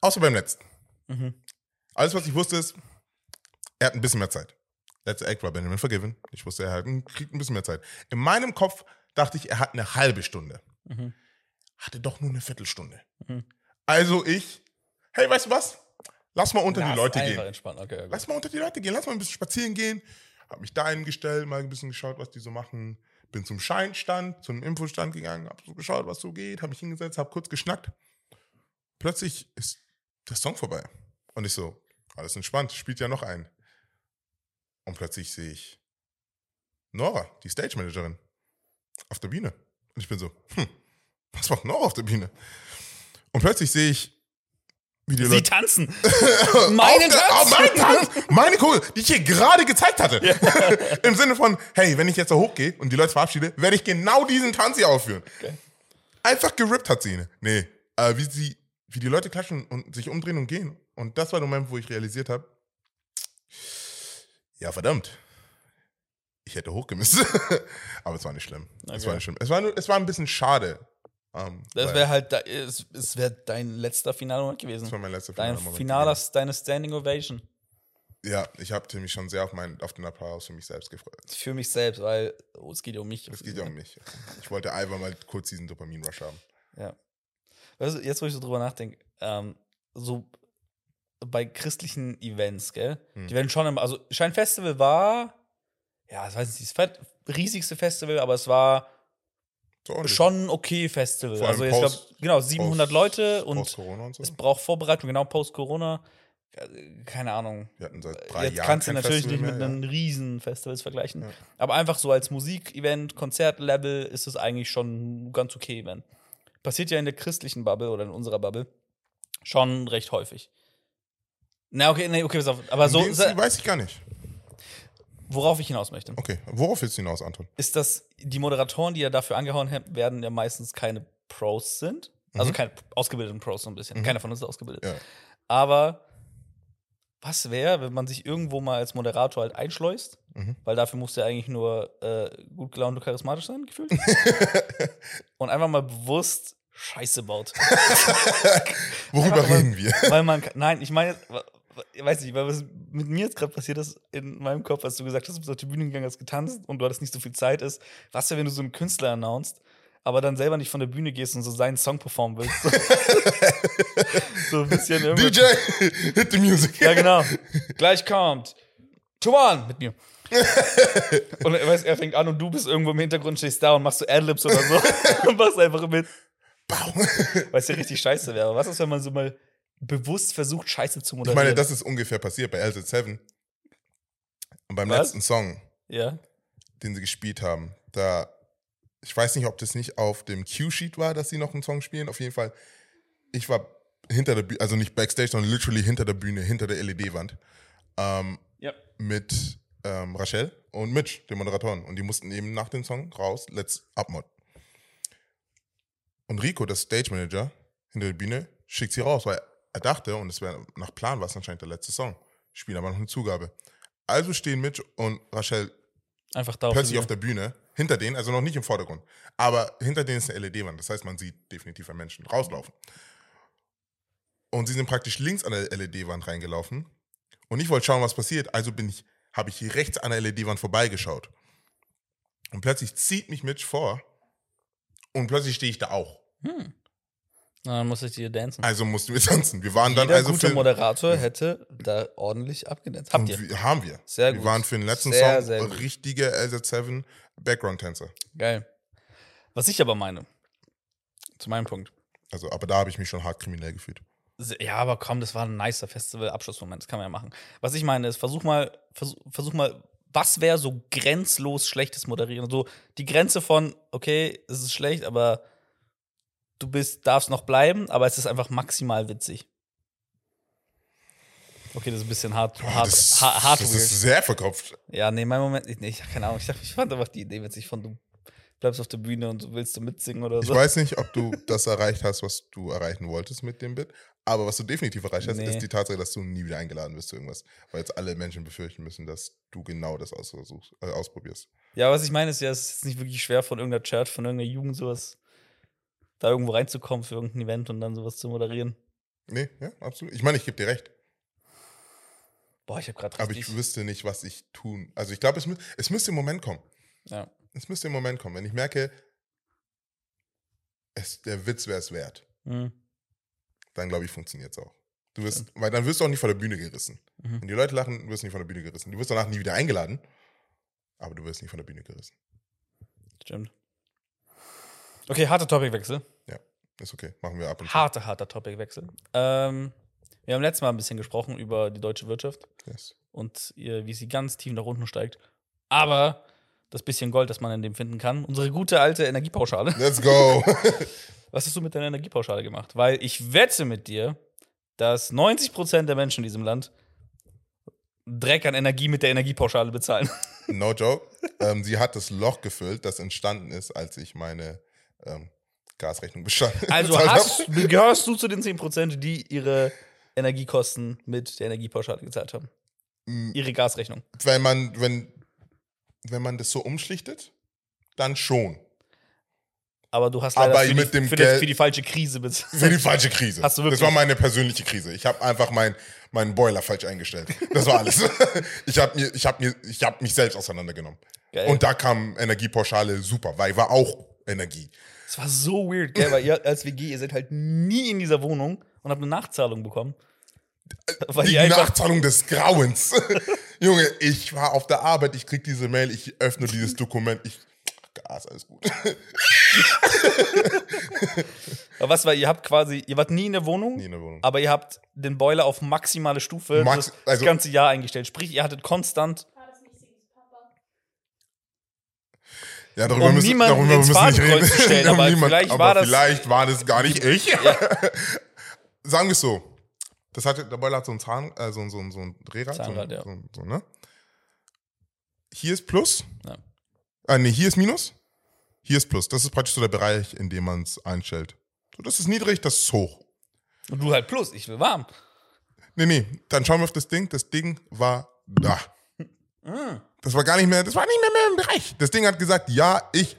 Außer beim letzten. Mhm. Alles, was ich wusste, ist, er hat ein bisschen mehr Zeit. Letzter Act war Benjamin Forgiven. Ich wusste, er hat, kriegt ein bisschen mehr Zeit. In meinem Kopf dachte ich, er hat eine halbe Stunde. Mhm. Hatte doch nur eine Viertelstunde. Also ich, hey, weißt du was? Lass mal unter Lass die Leute gehen. Okay, okay. Lass mal unter die Leute gehen. Lass mal ein bisschen spazieren gehen. Hab mich da eingestellt, mal ein bisschen geschaut, was die so machen. Bin zum Scheinstand, zum Infostand gegangen, hab so geschaut, was so geht, hab mich hingesetzt, hab kurz geschnackt. Plötzlich ist der Song vorbei. Und ich so, alles entspannt, spielt ja noch ein. Und plötzlich sehe ich Nora, die Stage Managerin, auf der Bühne. Und ich bin so, hm, was macht Nora auf der Bühne? Und plötzlich sehe ich, wie die Sie Leute. tanzen. Auf Meine Tanz. oh, mein Tanz! Meine Kugel, die ich hier gerade gezeigt hatte. Im Sinne von, hey, wenn ich jetzt da hochgehe und die Leute verabschiede, werde ich genau diesen Tanz hier aufführen. Okay. Einfach gerippt hat sie ihn. Nee, äh, wie, sie, wie die Leute klatschen und sich umdrehen und gehen. Und das war der Moment, wo ich realisiert habe, ja, verdammt. Ich hätte hochgemisst. Aber es war nicht schlimm. Es Okay. war nicht schlimm. Es war, nur, es war ein bisschen schade. Ähm, Das wäre halt, es, es wäre dein letzter Finalmoment das gewesen. war mein letzter Dein Finalmoment finaler, deine Standing Ovation. Ja, ich habe mich schon sehr auf, mein, auf den Applaus für mich selbst gefreut. Für mich selbst, weil oh, es geht ja um mich. Es geht ja um mich. Ich wollte einfach mal kurz diesen Dopamin-Rush haben. Ja. Weißt du, jetzt, wo ich so drüber nachdenke, ähm, so bei christlichen Events, gell? Hm. Die werden schon immer, also Scheinfestival war, ja, ich weiß nicht, das riesigste Festival, aber es war. Schon okay Festival. Vor allem Also, ich glaube, post- genau, 700 post- Leute und und so. es braucht Vorbereitung, genau Post-Corona. Keine Ahnung. Wir hatten seit drei Jetzt Jahren kannst du natürlich Festival nicht mit mehr, einem riesen Festivals vergleichen. Ja. Aber einfach so als Musikevent, Konzertlevel ist es eigentlich schon ein ganz okay Event. Passiert ja in der christlichen Bubble oder in unserer Bubble schon recht häufig. Na, okay, nee, okay, pass auf. Aber ja. so, Stil weiß ich gar nicht. Worauf ich hinaus möchte, Okay, worauf willst du hinaus, Anton? ist, dass die Moderatoren, die ja dafür angehauen werden ja meistens keine Pros sind. Also Mhm. keine ausgebildeten Pros so ein bisschen. Mhm. Keiner von uns ist ausgebildet. Ja. Aber was wäre, wenn man sich irgendwo mal als Moderator halt einschleust? Mhm. Weil dafür musst du ja eigentlich nur äh, gut gelaunt und charismatisch sein, gefühlt. und einfach mal bewusst Scheiße baut. Worüber Einfach, weil- reden wir? weil man, nein, ich meine, weiß nicht, weil was mit mir jetzt gerade passiert ist in meinem Kopf, als du gesagt hast, du bist auf die Bühne gegangen, hast getanzt und du hattest nicht so viel Zeit ist. Was wäre, wenn du so einen Künstler announced, aber dann selber nicht von der Bühne gehst und so seinen Song performen willst? So, so ein bisschen irgendwie. DJ, hit the music. Ja, genau. Gleich kommt. Tuan mit mir. und er, weiß, er fängt an und du bist irgendwo im Hintergrund, stehst da und machst so Adlibs oder so und machst einfach mit. Weil es ja richtig scheiße wäre. Was ist, wenn man so mal bewusst versucht, Scheiße zu Ich moderieren? meine, das ist ungefähr passiert bei LZ7. Und beim Was? letzten Song, ja. den sie gespielt haben, da, ich weiß nicht, ob das nicht auf dem Cue-Sheet war, dass sie noch einen Song spielen. Auf jeden Fall, ich war hinter der Bühne, also nicht backstage, sondern literally hinter der Bühne, hinter der LED-Wand. Ähm, Ja. mit ähm, Rachel und Mitch, den Moderatoren. Und die mussten eben nach dem Song raus, let's upmod. Und Rico, der Stage Manager hinter der Bühne, schickt sie raus, weil er dachte, und es wäre nach Plan war es anscheinend der letzte Song, spielen aber noch eine Zugabe. Also stehen Mitch und Rachel Einfach da plötzlich auf auf der Bühne, hinter denen, also noch nicht im Vordergrund, aber hinter denen ist eine LED-Wand. Das heißt, man sieht definitiv einen Menschen rauslaufen. Und sie sind praktisch links an der LED-Wand reingelaufen. Und ich wollte schauen, was passiert. Also bin ich, habe ich hier rechts an der LED-Wand vorbeigeschaut. Und plötzlich zieht mich Mitch vor. Und plötzlich stehe ich da auch. Hm. Dann muss ich dir dancen. Also mussten wir tanzen. Wir waren dann Jeder also gute für, Moderator hätte da ordentlich abgedanzt. Habt ihr? wir, haben wir. Sehr wir gut. waren für den letzten Sehr, Song sehr richtige LZ7 Background-Tänzer. Geil. Was ich aber meine, zu meinem Punkt. Also, aber da habe ich mich schon hart kriminell gefühlt. Ja, aber komm, das war ein nicer Festival-Abschlussmoment. Das kann man ja machen. Was ich meine ist, versuch mal, versuch, versuch mal was wäre so grenzlos schlechtes Moderieren? So die Grenze von, okay, es ist schlecht, aber du bist, darfst noch bleiben, aber es ist einfach maximal witzig. Okay, das ist ein bisschen hart, hart, das, hart, hart das ist sehr verkopft. Ja, nee, mein Moment, nee, ich, keine Ahnung, ich, dachte, ich fand einfach die Idee witzig von du bleibst auf der Bühne und du willst du mitsingen oder Ich so. weiß nicht, ob du das erreicht hast, was du erreichen wolltest mit dem Bit. Aber was du definitiv erreicht hast, Nee. ist die Tatsache, dass du nie wieder eingeladen wirst zu irgendwas. Weil jetzt alle Menschen befürchten müssen, dass du genau das ausversuchst, äh, ausprobierst. Ja, was ich meine ist ja, es ist nicht wirklich schwer von irgendeiner Church, von irgendeiner Jugend sowas, da irgendwo reinzukommen für irgendein Event und dann sowas zu moderieren. Nee, ja, absolut. Ich meine, ich gebe dir recht. Boah, ich habe gerade Aber ich wüsste nicht, was ich tun. Also ich glaube, es, mü es müsste im Moment kommen. ja. Es müsste im Moment kommen. Wenn ich merke, es, der Witz wäre es wert, Mhm. dann glaube ich, funktioniert es auch. Du wirst, weil dann wirst du auch nicht von der Bühne gerissen. Mhm. Wenn die Leute lachen, wirst du nicht von der Bühne gerissen. Du wirst danach nie wieder eingeladen, aber du wirst nicht von der Bühne gerissen. Stimmt. Okay, harter Topicwechsel. Ist okay, machen wir ab und zu. Harter, harter Topicwechsel. Ähm, wir haben letztes Mal ein bisschen gesprochen über die deutsche Wirtschaft Yes. und ihr, wie sie ganz tief nach unten steigt. Aber das bisschen Gold, das man in dem finden kann, unsere gute alte Energiepauschale. Let's go. Was hast du mit deiner Energiepauschale gemacht? Weil ich wette mit dir, dass 90% der Menschen in diesem Land Dreck an Energie mit der Energiepauschale bezahlen. no joke. Ähm, sie hat das Loch gefüllt, das entstanden ist, als ich meine ähm, Gasrechnung bestand. Also hast, gehörst du zu den 10%, die ihre Energiekosten mit der Energiepauschale gezahlt haben? Mm, Ihre Gasrechnung. Wenn man, wenn, wenn man das so umschlichtet, dann schon. Aber du hast leider Aber für, mit die, dem für, die, Geld- für die falsche Krise bezahlt. Für die falsche Krise. Hast du das wirklich? war meine persönliche Krise. Ich habe einfach mein, meinen Boiler falsch eingestellt. Das war alles. ich habe mir, ich hab mir, ich hab mich selbst auseinandergenommen. Geil. Und da kam Energiepauschale super, weil war auch Energie. Es war so weird, gell? Weil ihr als WG, ihr seid halt nie in dieser Wohnung und habt eine Nachzahlung bekommen. Weil Die. Nachzahlung des Grauens. Junge, ich war auf der Arbeit, ich krieg diese Mail, ich öffne dieses Dokument, ich. Gas, alles gut. Aber was war, ihr habt quasi, ihr wart nie in der Wohnung, Nie in der Wohnung. aber ihr habt den Boiler auf maximale Stufe Max- das, also- das ganze Jahr eingestellt. Sprich, ihr hattet konstant. War das nicht Sigis Papa? Ja, darüber Um müssen, darüber müssen wir nicht reden. stellen, aber vielleicht aber war das- Vielleicht war das gar nicht ich. Sagen wir es so. Das hatte, der Boiler hat so ein Zahn, äh, so, ein- so, so ein Drehrad. Zahnrad, so, ja. so, so, ne? Hier ist Plus. Ja. Ah, nee, hier ist Minus. Hier ist Plus. Das ist praktisch so der Bereich, in dem man es einstellt. So, das ist niedrig, das ist hoch. Und du halt plus, ich will warm. Nee, nee, dann schauen wir auf das Ding. Das Ding war da. Mm. Das war gar nicht mehr, das war nicht mehr, mehr im Bereich. Das Ding hat gesagt, ja, ich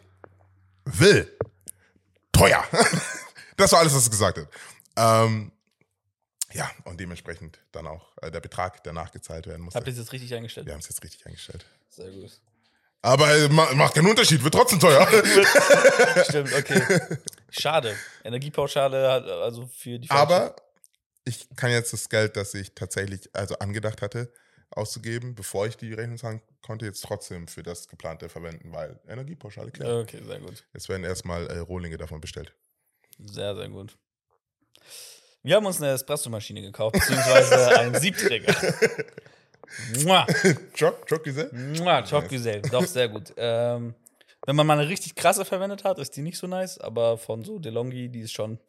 will. Teuer. das war alles, was es gesagt hat. Ähm, ja, und dementsprechend dann auch äh, der Betrag, der nachgezahlt werden musste. Habt ihr das jetzt richtig eingestellt? Wir haben es jetzt richtig eingestellt. Sehr gut. Aber äh, ma- macht keinen Unterschied, wird trotzdem teuer. Stimmt, okay. Schade. Energiepauschale hat also für die Aber ich kann jetzt das Geld, das ich tatsächlich also angedacht hatte, auszugeben, bevor ich die Rechnung zahlen konnte, jetzt trotzdem für das geplante verwenden, weil Energiepauschale klar. Okay, sehr gut. Jetzt werden erstmal äh, Rohlinge davon bestellt. Sehr, sehr gut. Wir haben uns eine Espresso-Maschine gekauft, beziehungsweise einen Siebträger. Mua, Choc, Choc gesehen? mua, Choc-Gesell. Doch, sehr gut. Ähm, wenn man mal eine richtig krasse verwendet hat, ist die nicht so nice, aber von so DeLonghi, die ist schon.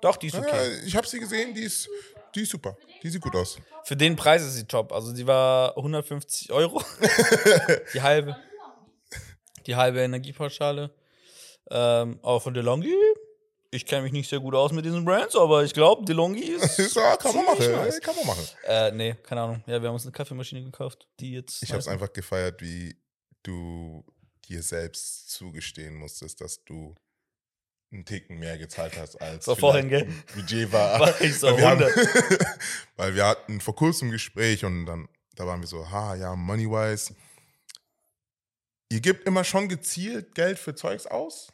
Doch, die ist okay. Ja, ich habe sie gesehen, die ist, die ist super. Die sieht gut aus. Für den Preis ist sie top. Also die war 150 Euro. die halbe. Die halbe Energiepauschale. Ähm, aber von DeLonghi, ich kenne mich nicht sehr gut aus mit diesen Brands, aber ich glaube, DeLonghi ist. Ist, ja, kann man machen. nice. Kann man machen. Äh, nee, keine Ahnung. Ja, wir haben uns eine Kaffeemaschine gekauft, die jetzt. Ich habe es einfach gefeiert, wie du dir selbst zugestehen musstest, dass du einen Ticken mehr gezahlt hast als So vorhin, gell? Budget war. War ich so weil, wir haben, 100. weil wir hatten vor kurzem ein Gespräch und dann da waren wir so, ha, ja, money-wise. Ihr gebt immer schon gezielt Geld für Zeugs aus,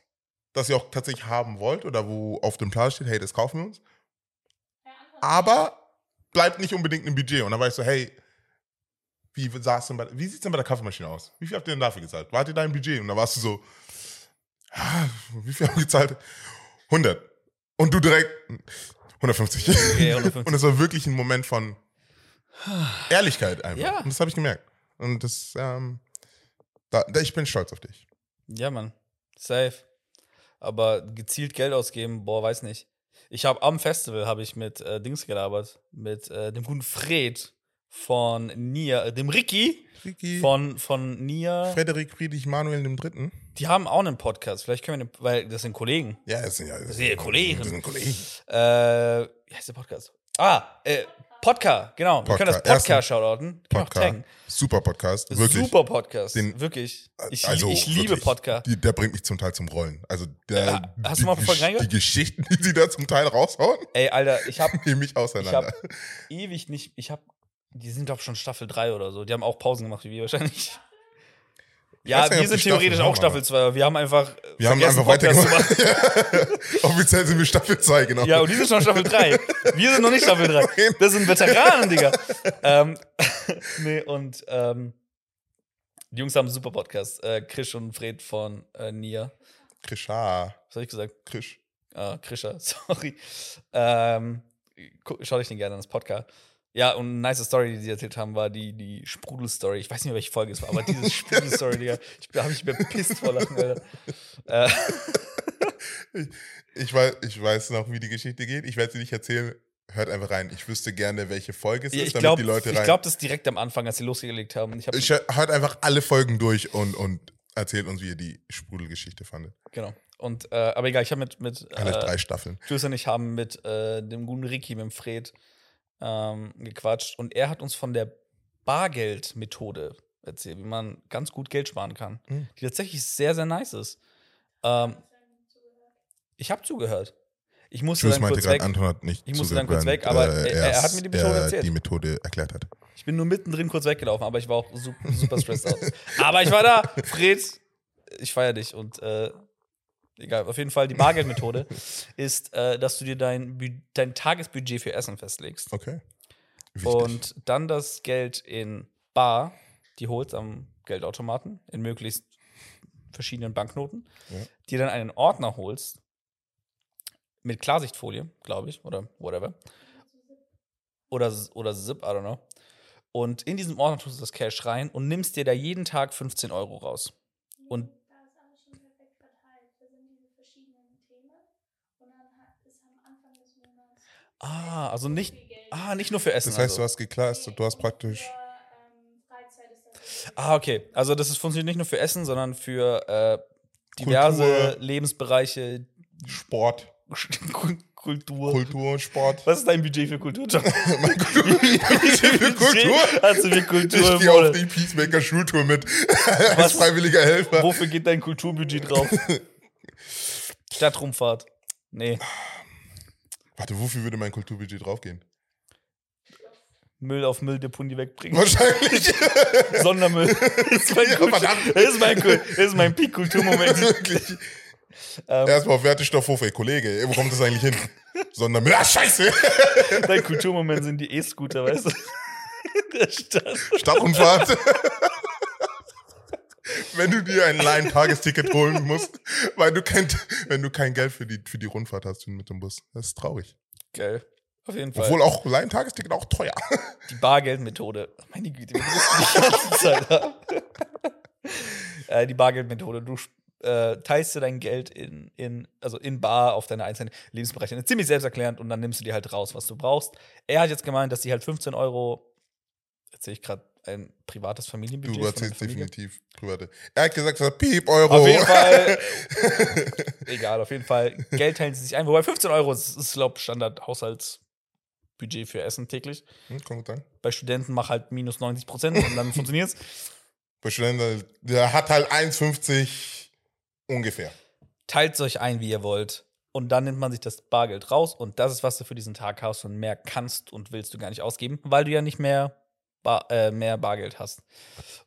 das ihr auch tatsächlich haben wollt oder wo auf dem Plan steht, hey, das kaufen wir uns. Aber bleibt nicht unbedingt im Budget. Und dann war ich so, hey, wie, saß denn bei, wie sieht es denn bei der Kaffeemaschine aus? Wie viel habt ihr denn dafür gezahlt? Wart ihr da im Budget? Und da warst du so, wie viel haben wir gezahlt? 100. Und du direkt 150. Okay, 150. Und es war wirklich ein Moment von Ehrlichkeit einfach. Ja. Und das habe ich gemerkt. Und das, ähm, da, da, ich bin stolz auf dich. Ja, Mann. Safe. Aber gezielt Geld ausgeben, boah, weiß nicht. Ich habe am Festival habe ich mit äh, Dings gelabert, mit äh, dem guten Fred von Nia, äh, dem Ricky Ricky, von von Nia. Frederik Friedrich Manuel dem Dritten. Die haben auch einen Podcast. Vielleicht können wir, den, weil das sind Kollegen. Ja, das sind ja Das sind ja Kollegen. Das sind Kollegen. Äh, wie heißt der Podcast? Ah, äh, Podcast, genau. Wir können das Podcast. Shoutouten. Podcast. taggen. Super Podcast. Wirklich. Super Podcast. Den- wirklich. Ich, Also ich liebe wirklich, Podcast. Die, der bringt mich zum Teil zum Rollen. Also der, Ja, hast die, du mal Gesch- reingehört? die Geschichten, die sie da zum Teil raushauen, Ey, Alter, ich habe mich ich auseinander. hab ewig nicht, ich habe, die sind glaube schon Staffel 3 oder so. Die haben auch Pausen gemacht, wie wir wahrscheinlich. Ja, wir sind theoretisch auch Staffel 2. Wir haben einfach Wir haben einfach weitergemacht. Offiziell sind wir Staffel 2, genau. Ja, und die sind schon Staffel 3. Wir sind noch nicht Staffel 3. Das sind Veteranen, Digga. ähm, nee, und ähm, die Jungs haben einen super Podcast. Äh, Krisch und Fred von äh, Nia. Krisha. Was habe ich gesagt? Krisch. Ah, Krischer, sorry. Ähm, schau dich den gerne an, das Podcast. Ja, und eine nice Story, die sie erzählt haben, war die, die Sprudel-Story. Ich weiß nicht mehr, welche Folge es war, aber diese Sprudel-Story, Digga, ich, da habe ich mir pisst vor Lachen, Alter. Äh, Ich weiß, ich weiß noch, wie die Geschichte geht. Ich werde sie nicht erzählen. Hört einfach rein. Ich wüsste gerne, welche Folge es ist, ich damit glaube, die Leute ich rein. glaub, das ist direkt am Anfang, als sie losgelegt haben. Ich hab, ich hört einfach alle Folgen durch und, und erzählt uns, wie ihr die Sprudelgeschichte fandet. genau. Und, äh, aber egal, ich habe mit, mit Alle äh, drei Staffeln. Jules und ich haben mit äh, dem guten Ricky, mit dem Fred, ähm, gequatscht und er hat uns von der Bargeldmethode erzählt, wie man ganz gut Geld sparen kann, Mhm. die tatsächlich sehr, sehr nice ist. Ähm, ich habe zugehört. Ich musste Jules dann kurz weg. Anton hat nicht Ich musste dann kurz weg, aber äh, er- er hat mir die Methode äh, erzählt. die Methode erklärt hat. Ich bin nur mittendrin kurz weggelaufen, aber ich war auch super, super stressed out. Aber ich war da. Fred, ich feiere dich. Und äh, egal, auf jeden Fall, die Bargeldmethode ist, äh, dass du dir dein, dein Tagesbudget für Essen festlegst. Okay. Wichtig. Und dann das Geld in Bar, die holst am Geldautomaten, in möglichst verschiedenen Banknoten, Ja. dir dann einen Ordner holst mit Klarsichtfolie, glaube ich, oder whatever. Oder, oder Zip, I don't know. Und in diesem Ordner tust du das Cash rein und nimmst dir da jeden Tag 15 Euro raus. Und Da ist alles schon perfekt verteilt. Da sind diese verschiedenen Themen. Und dann hat, ist am Anfang des Monats. Ah, also so nicht, ah, nicht nur für Essen. das heißt, also. du hast geklast, du hast praktisch. Ah, okay. Also das ist, funktioniert nicht nur für Essen, sondern für äh, diverse Kultur. Lebensbereiche, Sport, Kultur. Kultur, Sport. Was ist dein Budget für Kultur, John? Mein Budget für Kultur. Hast du für Kultur Ich gehe auf die Peacemaker-Schultour mit als freiwilliger Helfer. Wofür geht dein Kulturbudget drauf? Stadtrumfahrt. Nee. Warte, wofür würde mein Kulturbudget draufgehen? Müll auf Mülldeponie wegbringen. Wahrscheinlich. Sondermüll. Das ist mein, Ja, das ist mein, ist mein Peak-Kulturmoment. Wirklich. Ähm, Erstmal auf Wertestoffhof, ey Kollege, ey, wo kommt das eigentlich hin? Sondern, ah, scheiße. dein Kulturmoment sind die E-Scooter, weißt du? Der Stadt. Stadtrundfahrt. Wenn du dir ein Laien-Tagesticket holen musst, weil du kein, wenn du kein Geld für die, für die Rundfahrt hast mit dem Bus. Das ist traurig. Geil. Auf jeden Fall. Obwohl auch Laien-Tagesticket auch teuer. Die Bargeldmethode. Meine Güte, wir die ganze Zeit äh, die Bargeldmethode. Du äh, teilst dir dein Geld in, in, also in Bar auf deine einzelnen Lebensbereiche. Ziemlich selbsterklärend und dann nimmst du dir halt raus, was du brauchst. Er hat jetzt gemeint, dass die halt 15 Euro, jetzt sehe ich gerade ein privates Familienbudget. Du erzählst Familie. definitiv private. Er hat gesagt, Piep, Euro. Auf jeden Fall. Egal, auf jeden Fall. Geld teilen sie sich ein. Wobei 15 Euro ist, ist glaube ich, Standard-Haushaltsbudget für Essen täglich. Hm, gut sein. Bei Studenten mach halt minus 90 Prozent und dann funktioniert's. Bei Studenten, der hat halt 1,50 ungefähr. Teilt euch ein, wie ihr wollt. Und dann nimmt man sich das Bargeld raus und das ist, was du für diesen Tag hast und mehr kannst und willst du gar nicht ausgeben, weil du ja nicht mehr, Bar, äh, mehr Bargeld hast.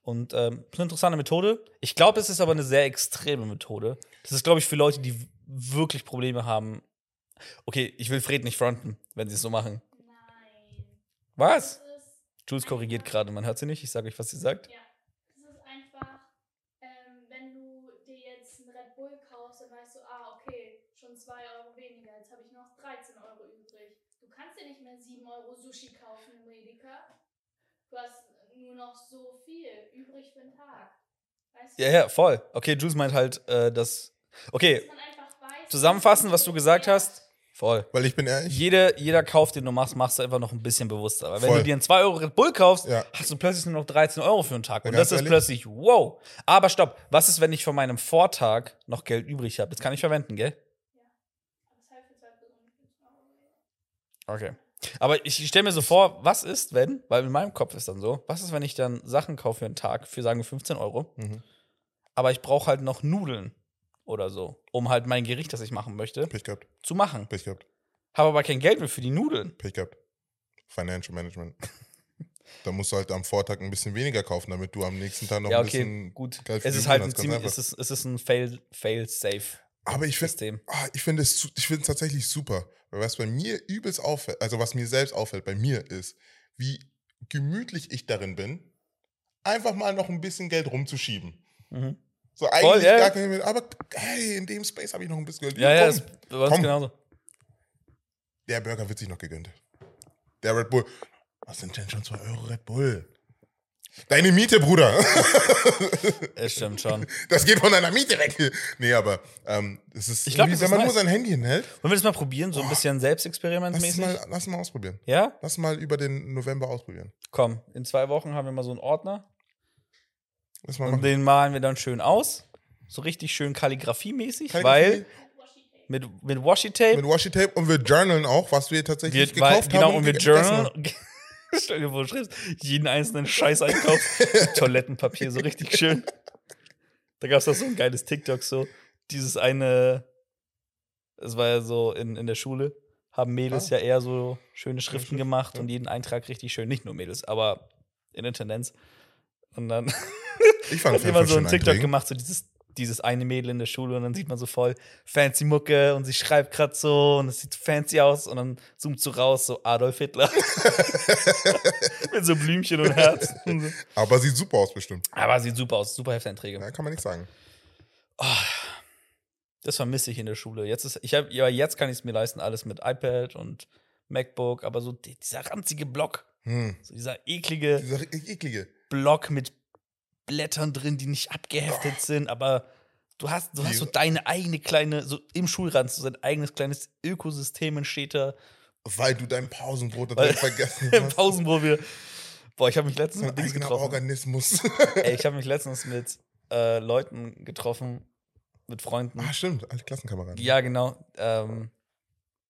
Und ähm, ist eine interessante Methode. Ich glaube, es ist aber eine sehr extreme Methode. Das ist, glaube ich, für Leute, die wirklich Probleme haben. Okay, ich will Fred nicht fronten, wenn sie es so machen. Nein. Was? Jules korrigiert gerade, man hört sie nicht. Ich sage euch, was sie sagt. ja, das ist einfach, ähm, wenn du dir jetzt einen Red Bull kaufst, dann weißt du, ah, okay, schon 2 Euro weniger, jetzt habe ich noch 13 Euro übrig. Du kannst dir nicht mehr 7 Euro Sushi kaufen im Edeka. Du hast nur noch so viel übrig für den Tag. Weißt du? Ja, ja, voll. Okay, Jules meint halt, äh, dass. Okay, weiß, zusammenfassen, was du gesagt hast. Voll. Weil ich bin ehrlich, Jede, jeder Kauf, den du machst, machst du einfach noch ein bisschen bewusster. Weil wenn Voll. du dir einen 2 Euro Red Bull kaufst, Ja. hast du plötzlich nur noch 13 Euro für einen Tag. Und Ja, das ist ehrlich. plötzlich, wow. Aber stopp, was ist, wenn ich von meinem Vortag noch Geld übrig habe? Das kann ich verwenden, gell? Das ist halt für zwei Personen 15 Euro. Okay. Aber ich stelle mir so vor, was ist, wenn, weil in meinem Kopf ist dann so, was ist, wenn ich dann Sachen kaufe für einen Tag für, sagen wir, 15 Euro, Mhm. aber ich brauche halt noch Nudeln oder so, um halt mein Gericht, das ich machen möchte, Pech gehabt, zu machen. Pech gehabt, Habe aber kein Geld mehr für die Nudeln. Pech gehabt. Financial Management. da musst du halt am Vortag ein bisschen weniger kaufen, damit du am nächsten Tag noch Ja, ein okay, bisschen gut. Geld für Es ist halt ein ziemlich, es ist, es ist ein Fail, Fail-Safe. Aber ich finde ah, ich finde es, ich finde es tatsächlich super. Weil was bei mir übelst auffällt, also was mir selbst auffällt bei mir ist, wie gemütlich ich darin bin, einfach mal noch ein bisschen Geld rumzuschieben. Mhm. So eigentlich ja. gar kein, aber hey, in dem Space habe ich noch ein bisschen Geld. Ja, ja, uns komm. genauso. Der Burger wird sich noch gegönnt. Der Red Bull. Was sind denn schon 2 Euro Red Bull? Deine Miete, Bruder. Es stimmt schon. Wollen Das geht von deiner Miete weg. Nee, aber ähm, es ist Ich glaub, das wenn ist man nur nice. sein Handy hinhält, wir das mal probieren, so ein bisschen lass Selbstexperimentmäßig? mal, lass mal ausprobieren. Ja? Lass mal über den November ausprobieren. Komm, in zwei Wochen haben wir mal so einen Ordner Lass mal und machen. den malen wir dann schön aus. So richtig schön kalligrafie-mäßig, Kalligrafie weil mit, mit Washi-Tape mit Washi Tape und wir journalen auch, was wir tatsächlich wir, weil, gekauft genau, haben. und wir gegessen journal. haben. Stell dir vor, du schreibst jeden einzelnen Scheiß Einkauf. Toilettenpapier, so richtig schön. Da gab es auch so ein geiles TikTok, so dieses eine, es war ja so in, in der Schule, haben Mädels Ah. ja eher so schöne Schriften Schrift, gemacht ja. und jeden Eintrag richtig schön. Nicht nur Mädels, aber in der Tendenz. Und dann Ich hat jemand so schön ein TikTok Einträge. gemacht, so dieses, dieses eine Mädel in der Schule und dann sieht man so voll fancy Mucke und sie schreibt gerade so und es sieht fancy aus und dann zoomt so raus, so Adolf Hitler. Mit so Blümchen und Herzen. so. Aber sieht super aus, bestimmt. Aber sieht super aus, super Hefteinträge. Ja, kann man nichts sagen. Das vermisse ich in der Schule. Jetzt ist, ich hab, ja, jetzt kann ich es mir leisten, alles mit iPad und MacBook, aber so die, dieser ranzige Block, Hm. so dieser eklige Dieser e- eklige. Block mit Blättern drin, die nicht abgeheftet sind, aber du hast, du hast so deine eigene kleine, so im Schulrand, so sein eigenes kleines Ökosystem entsteht da. Weil du dein Pausenbrot natürlich vergessen hast. Pausen, wo wir. Boah, ich habe mich letztens mit Dings getroffen. Organismus. Ey, ich habe mich letztens mit äh, Leuten getroffen, mit Freunden. ah, stimmt. Alle Klassenkameraden. Ja, genau. Ähm,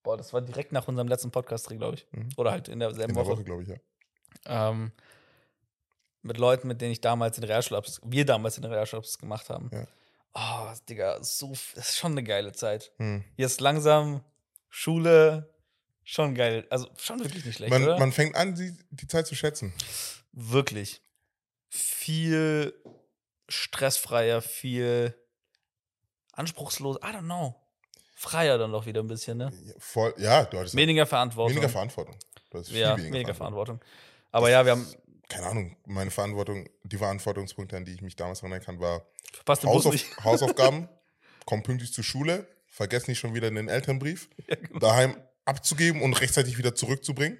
boah, das war direkt nach unserem letzten Podcast-Dreh, glaube ich. Mhm. Oder halt in derselben In der Woche. Woche, glaube ich, ja. Ähm, mit Leuten, mit denen ich damals den Realschulabschluss, wir damals den Realschulabschluss gemacht haben. Ja. Oh, Digga, so, das ist schon eine geile Zeit. Hm. Jetzt langsam Schule, schon geil. Also schon wirklich nicht schlecht, Man, oder? man fängt an, die, die Zeit zu schätzen. wirklich. Viel stressfreier, viel anspruchslos. I don't know. Freier dann doch wieder ein bisschen, ne? Ja, Voll, ja du hattest Weniger Verantwortung. weniger Verantwortung. Du hast viel ja, weniger, weniger, Verantwortung. Verantwortung. Aber ja, wir haben Keine Ahnung, meine Verantwortung, die Verantwortungspunkte, an die ich mich damals erinnern kann, war verpasst den Hausauf nicht. Hausaufgaben, komm pünktlich zur Schule, vergess nicht schon wieder den Elternbrief, Ja, genau. daheim abzugeben und rechtzeitig wieder zurückzubringen.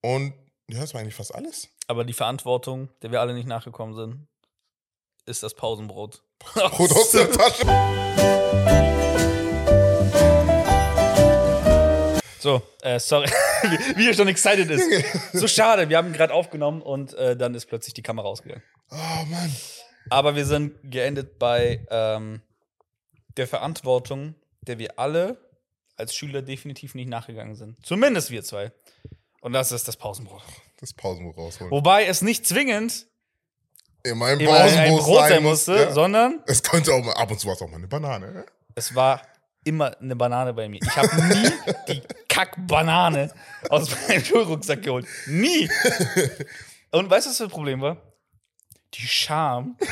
Und ja, das war eigentlich fast alles. Aber die Verantwortung, der wir alle nicht nachgekommen sind, ist das Pausenbrot. Brot aus der Tasche. So, äh, sorry, wie, er schon excited ist. So schade, wir haben gerade aufgenommen und äh, dann ist plötzlich die Kamera ausgegangen. Oh Mann. Aber wir sind geendet bei ähm, der Verantwortung, der wir alle als Schüler definitiv nicht nachgegangen sind. Zumindest wir zwei. Und das ist das Pausenbrot. Das Pausenbrot rausholen. Wobei es nicht zwingend In meinem immer ein Pausenbrot Brot sein musste, ja. sondern Es könnte auch mal, ab und zu war es auch mal eine Banane. Ne? es war immer eine Banane bei mir. Ich habe nie die Kack-Banane aus meinem Schulrucksack geholt. Nie. Und weißt du, was das Problem war? Die Scham.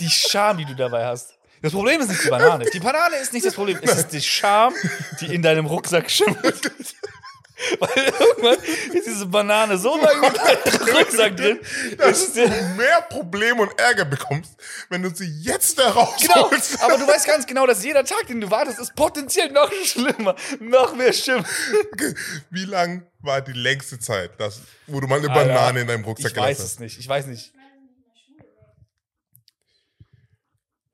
Die Scham, die du dabei hast. Das Problem ist nicht die Banane. Die Banane ist nicht das Problem. Es ist die Scham, die in deinem Rucksack schimmert. Weil irgendwann ist diese Banane so lange in deinem Rucksack drin. dass du mehr Probleme und Ärger bekommst, wenn du sie jetzt da Genau, rausholst. aber du weißt ganz genau, dass jeder Tag, den du wartest, ist potenziell noch schlimmer, noch mehr schlimm. Wie lang war die längste Zeit, dass, wo du mal eine Alter, Banane in deinem Rucksack Ich weiß gelassen es hast? nicht, ich weiß nicht. Schmeißen nicht in der Schule weg.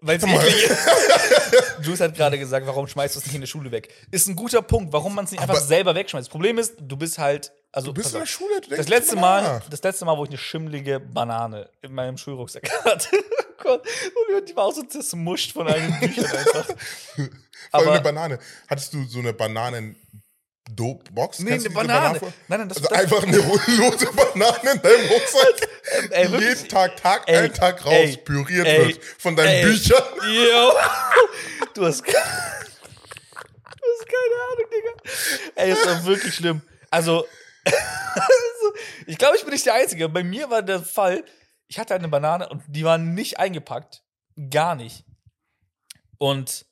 Weil. Jules hat gerade gesagt, warum schmeißt du es nicht in der Schule weg? Ist ein guter Punkt, warum man es nicht einfach Aber- selber wegschmeißt. Das Problem ist, du bist halt. Also, Du bist in der. Schule, du das letzte Mal, das letzte Mal, wo ich eine schimmlige Banane in meinem Schulrucksack hatte. Oh Gott, und die war auch so zermuscht von allen Büchern einfach. Vor allem eine Aber Banane. Hattest du so eine Bananen Box? nee, Kennst eine Banane. Nein, nein, das, Also das einfach eine lose Banane in deinem Rucksack, ey, die wirklich. jeden Tag, Tag Ey, ein, Tag raus ey, püriert ey, wird von deinen ey. Büchern. Yo. Du hast, du hast keine Ahnung, Digga. Ey, es war wirklich schlimm. Also, also, ich glaube, ich bin nicht der Einzige. Bei mir war der Fall, ich hatte eine Banane und die war nicht eingepackt. Gar nicht. Und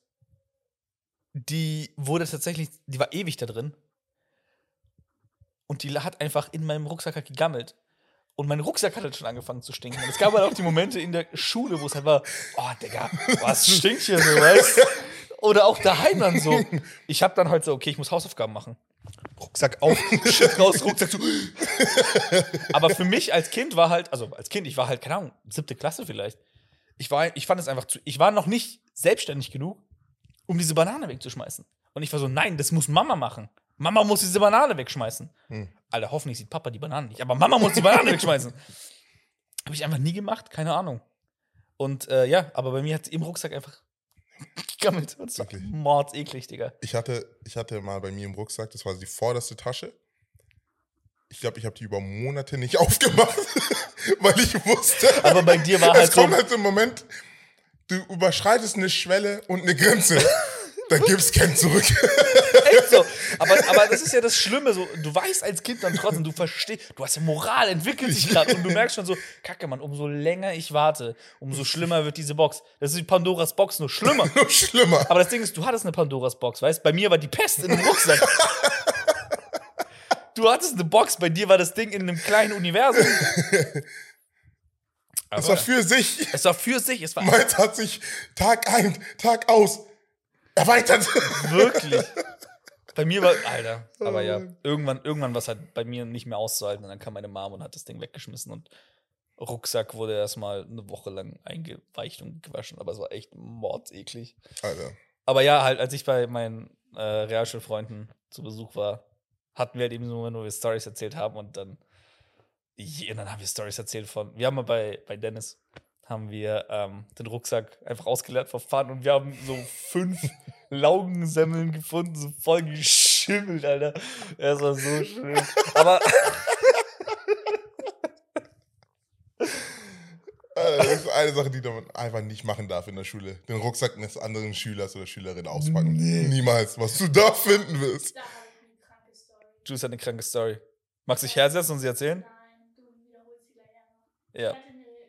die wurde tatsächlich, die war ewig da drin. Und die hat einfach in meinem Rucksack halt gegammelt. Und mein Rucksack hat halt schon angefangen zu stinken. Und es gab halt auch die Momente in der Schule, wo es halt war, oh, Digga, was stinkt hier so, weißt Oder auch daheim dann so. Ich hab dann halt so, okay, ich muss Hausaufgaben machen. Rucksack auf, Shit raus, Rucksack zu. Aber für mich als Kind war halt, also als Kind, ich war halt, keine Ahnung, siebte Klasse vielleicht. Ich, war, ich fand es einfach zu, ich war noch nicht selbstständig genug, um diese Banane wegzuschmeißen. Und ich war so, nein, das muss Mama machen. Mama muss diese Banane wegschmeißen. Hm. Alter, hoffentlich sieht Papa die Banane nicht, aber Mama muss die Banane wegschmeißen. Habe ich einfach nie gemacht, keine Ahnung. Und äh, ja, aber bei mir hat im Rucksack einfach gegammelt. Es war Wirklich? mordseklig, Digga. Ich hatte, ich hatte mal bei mir im Rucksack, das war die vorderste Tasche. Ich glaube, ich habe die über Monate nicht aufgemacht, weil ich wusste, Aber bei dir war es halt so. kommt halt so ein Moment, du überschreitest eine Schwelle und eine Grenze. da gibt's kein Zurück. Echt so. Aber, aber das ist ja das Schlimme. So, du weißt als Kind dann trotzdem, du verstehst, du hast ja Moral, entwickelt sich gerade und du merkst schon so, Kacke, Mann, umso länger ich warte, umso schlimmer wird diese Box. Das ist wie Pandoras Box, nur schlimmer. Nur schlimmer. Aber das Ding ist, du hattest eine Pandoras Box, weißt Bei mir war die Pest in dem Rucksack. Du hattest eine Box, bei dir war das Ding in einem kleinen Universum. Es war für sich. es war für sich, es war Meins hat sich Tag ein, Tag aus erweitert. wirklich. Bei mir war, Alter, aber ja, irgendwann, irgendwann war es halt bei mir nicht mehr auszuhalten und dann kam meine Mom und hat das Ding weggeschmissen und Rucksack wurde erstmal eine Woche lang eingeweicht und gewaschen, aber es war echt mordseklig. Alter. Aber ja, halt, als ich bei meinen äh, Realschulfreunden zu Besuch war, hatten wir halt eben so, Momente, wo wir Stories erzählt haben und dann, je- und dann haben wir Stories erzählt von, wir haben mal bei, bei Dennis, haben wir ähm, den Rucksack einfach ausgeleert Fun und wir haben so fünf Laugensemmeln gefunden, so voll geschimmelt, Alter. Das war so schön. Aber Das ist eine Sache, die man einfach nicht machen darf in der Schule. Den Rucksack eines anderen Schülers oder Schülerin auspacken. Nee. Niemals. Was du da finden Story. Juice hat eine kranke Story. Magst du dich hersetzen und sie erzählen? Nein, du wiederholst sie gleich. Ja. Ich hatte eine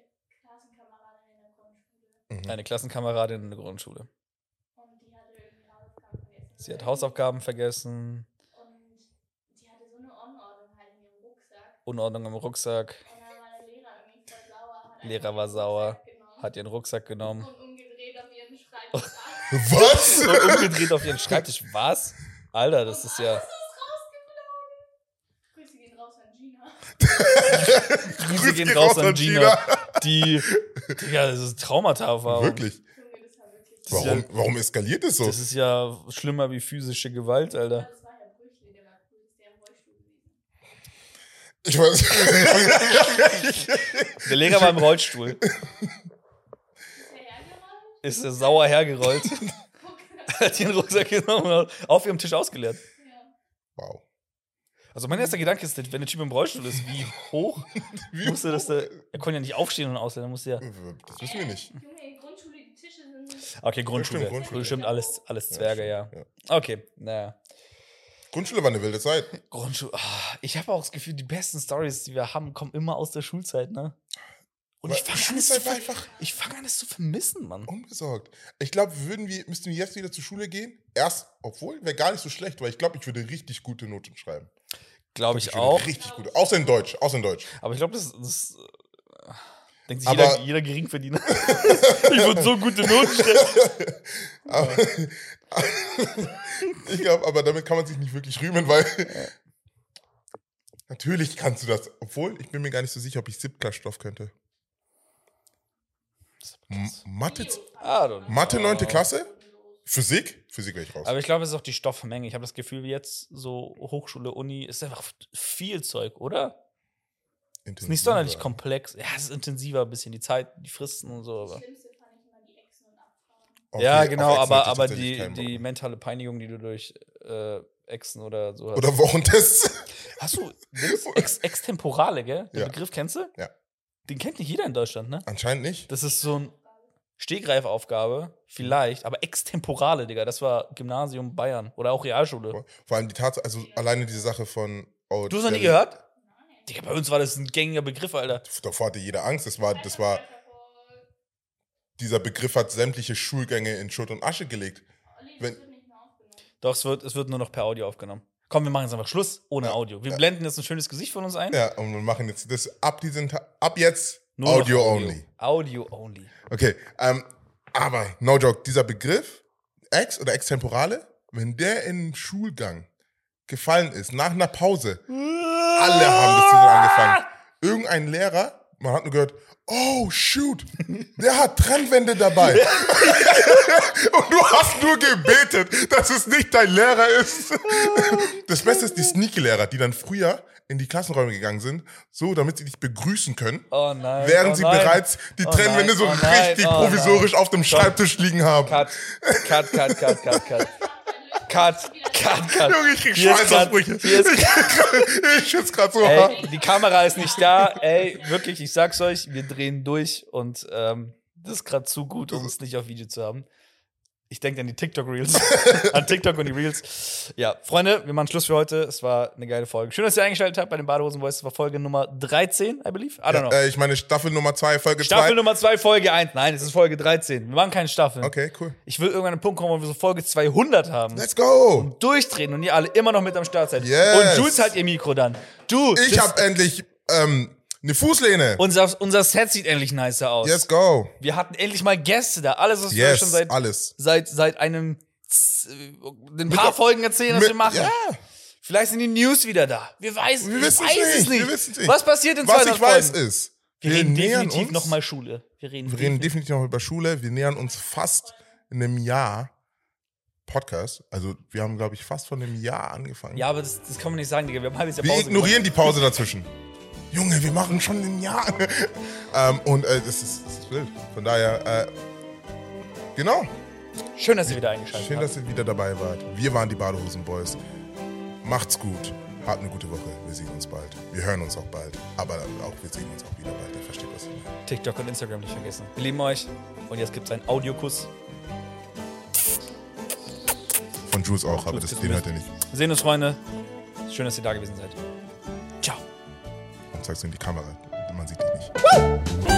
Klassenkameradin in der Grundschule Mhm. Eine Klassenkameradin in der Grundschule. und die hatte irgendwie Hausaufgaben vergessen. Sie hat Hausaufgaben vergessen, Und die hatte so eine Unordnung halt in ihrem Rucksack. Unordnung im Rucksack, Und dann war der Lehrer irgendwie voll sauer. Hat Lehrer war sauer. Hat ihren Rucksack genommen Und umgedreht auf ihren Schreibtisch. Was? und umgedreht auf ihren Schreibtisch. Was? Alter, das ist ja. Alles ist rausgeflogen. Grüße gehen raus an Gina. Grüße gehen raus an Gina, die. Ja, das ist Traumata war. Wirklich? Junge, das war wirklich. ist ja- Warum, warum eskaliert es so? Das ist ja schlimmer wie physische Gewalt, Alter. Ich weiß. Der Lehrer war im Rollstuhl, Ist der hergerollt? ist er sauer hergerollt, hat ihren Rucksack genommen und auf ihrem Tisch ausgeleert. Ja. wow. Also mein erster Gedanke ist, wenn der Typ im Rollstuhl ist, wie hoch Wie- musste das da. Er konnte ja nicht aufstehen und ausleeren, er musste ja. Das wissen wir nicht. Junge, Grundschule, die Tische sind. Okay, Grundschule. stimmt, Grundschule. Bestimmt alles, alles Zwerge, ja. stimmt, Okay, naja. Grundschule war eine wilde Zeit. Grundschule. ah, ich habe auch das Gefühl, die besten Stories, die wir haben, kommen immer aus der Schulzeit, ne? Und ich fange an, es zu einfach ich fang an, es zu vermissen, Mann. unbesorgt. Ich glaube, würden wir, müssten wir jetzt wieder zur Schule gehen. Erst, obwohl, wäre gar nicht so schlecht, weil ich glaube, ich würde richtig gute Noten schreiben. Glaube ich Schon auch. Richtig gut. Außer in Deutsch. Außer in Deutsch. Aber ich glaube, das, das äh, denkt sich jeder, jeder Geringverdiener. ich würde so gute Noten stellen. Aber, ich glaube, aber damit kann man sich nicht wirklich rühmen, weil natürlich kannst du das. Obwohl, ich bin mir gar nicht so sicher, ob ich Siebtklassstoff könnte. Mathe. Mathe 9. Klasse? Physik? Physik wäre ich raus. Aber ich glaube, es ist auch die Stoffmenge. Ich habe das Gefühl, jetzt so Hochschule, Uni, ist einfach viel Zeug, oder? Ist nicht sonderlich komplex. Ja, es ist intensiver ein bisschen, die Zeit, die Fristen und so. Aber. Schlimmste fand ich immer die Exen und Abfragen. Okay, ja, genau, aber, aber die, die mentale Peinigung, die du durch äh, Exen oder so hast. Oder Wochentests. Hast du? Ex Extemporale, gell? Den Ja. Begriff kennst du? Ja. Den kennt nicht jeder in Deutschland, ne? Anscheinend nicht. Das ist so ein Stehgreifaufgabe, vielleicht, aber Extemporale, Digga. Das war Gymnasium Bayern oder auch Realschule. Vor allem die Tatsache, also alleine diese Sache von. Oh, Du hast noch nie gehört? Digga, bei uns war das ein gängiger Begriff, Alter. Davor hatte jeder Angst. Das war, das war, dieser Begriff hat sämtliche Schulgänge in Schutt und Asche gelegt. Wenn-. Doch, es wird, es wird nur noch per Audio aufgenommen. Komm, wir machen jetzt einfach Schluss ohne Ja. Audio. Wir blenden jetzt ein schönes Gesicht von uns ein. Ja, und wir machen jetzt das ab diesen Ta ab jetzt Nur noch Audio, only. Audio only. Okay, ähm, aber no joke, dieser Begriff Ex oder Extemporale, wenn der in den Schulgang gefallen ist, nach einer Pause, alle haben das wieder angefangen. Irgendein Lehrer, man hat nur gehört, oh shoot, der hat Trennwände dabei. Und du hast nur gebetet, dass es nicht dein Lehrer ist. Das Beste ist die Sneaky-Lehrer, die dann früher in die Klassenräume gegangen sind, so damit sie dich begrüßen können. Oh nein. Während oh sie nein. bereits die Oh Trennwände nein, so oh richtig oh provisorisch auf dem Schreibtisch liegen haben. Cut, cut, cut, cut, cut, cut. Cut, cut, cut. Junge, ich krieg Schweißausbrüche. Ich schütze gerade so hart. Die Kamera ist nicht da. Ey, wirklich, ich sag's euch, wir drehen durch und ähm, das ist gerade zu gut, um es nicht auf Video zu haben. Ich denke an die TikTok-Reels. an TikTok und die Reels. Ja, Freunde, wir machen Schluss für heute. Es war eine geile Folge. Schön, dass ihr eingeschaltet habt bei den Badehosen Boys. Es war Folge Nummer 13, I believe. I don't know. Ja, äh, ich meine Staffel Nummer 2, Folge 2. Staffel Nummer 2, Folge 1. Nein, es ist Folge 13. Wir machen keine Staffel. Okay, cool. Ich will irgendwann einen Punkt kommen, wo wir so Folge 200 haben. Let's go. Durchdrehen und ihr alle immer noch mit am Start seid. Yes. Und Jules hat ihr Mikro dann. Du, Ich habe endlich ähm, eine Fußlehne. unser, unser Set sieht endlich nicer aus. Let's go. Wir hatten endlich mal Gäste da. Alles, was wir Yes, schon seit, alles. seit, seit einem z- ein paar der- Folgen erzählen, was Mit- wir machen. Ja. Vielleicht sind die News wieder da. Wir, weiß, Wir wissen's weiß es nicht, nicht. wir wissen's nicht. Was passiert in Was 200 ich weiß Folgen? ist, wir, wir reden definitiv nochmal Schule. Wir reden, wir reden definitiv noch über Schule. Wir nähern uns fast in einem Jahr Podcast. Also wir haben, glaube ich, fast von einem Jahr angefangen. Ja, aber das, das kann man nicht sagen, Digga. Wir haben halbes Jahr Wir Pause ignorieren die Pause dazwischen. Junge, wir machen schon ein Jahr. ähm, und äh, das, ist, das ist wild. Von daher, äh, genau. Schön, dass ihr wieder eingeschaltet Schön, habt. dass ihr wieder dabei wart. Wir waren die Badehosen Boys. Macht's gut. Habt eine gute Woche. Wir sehen uns bald. Wir hören uns auch bald. Aber auch wir sehen uns auch wieder bald. Ihr versteht, was ich meine. TikTok und Instagram nicht vergessen. Wir lieben euch. Und jetzt gibt's einen Audiokuss. Von Jules auch, aber Jules das, den hört ihr nicht. Wir sehen uns, Freunde. Schön, dass ihr da gewesen seid. Ciao. Und zeig's in die Kamera. Man sieht dich nicht.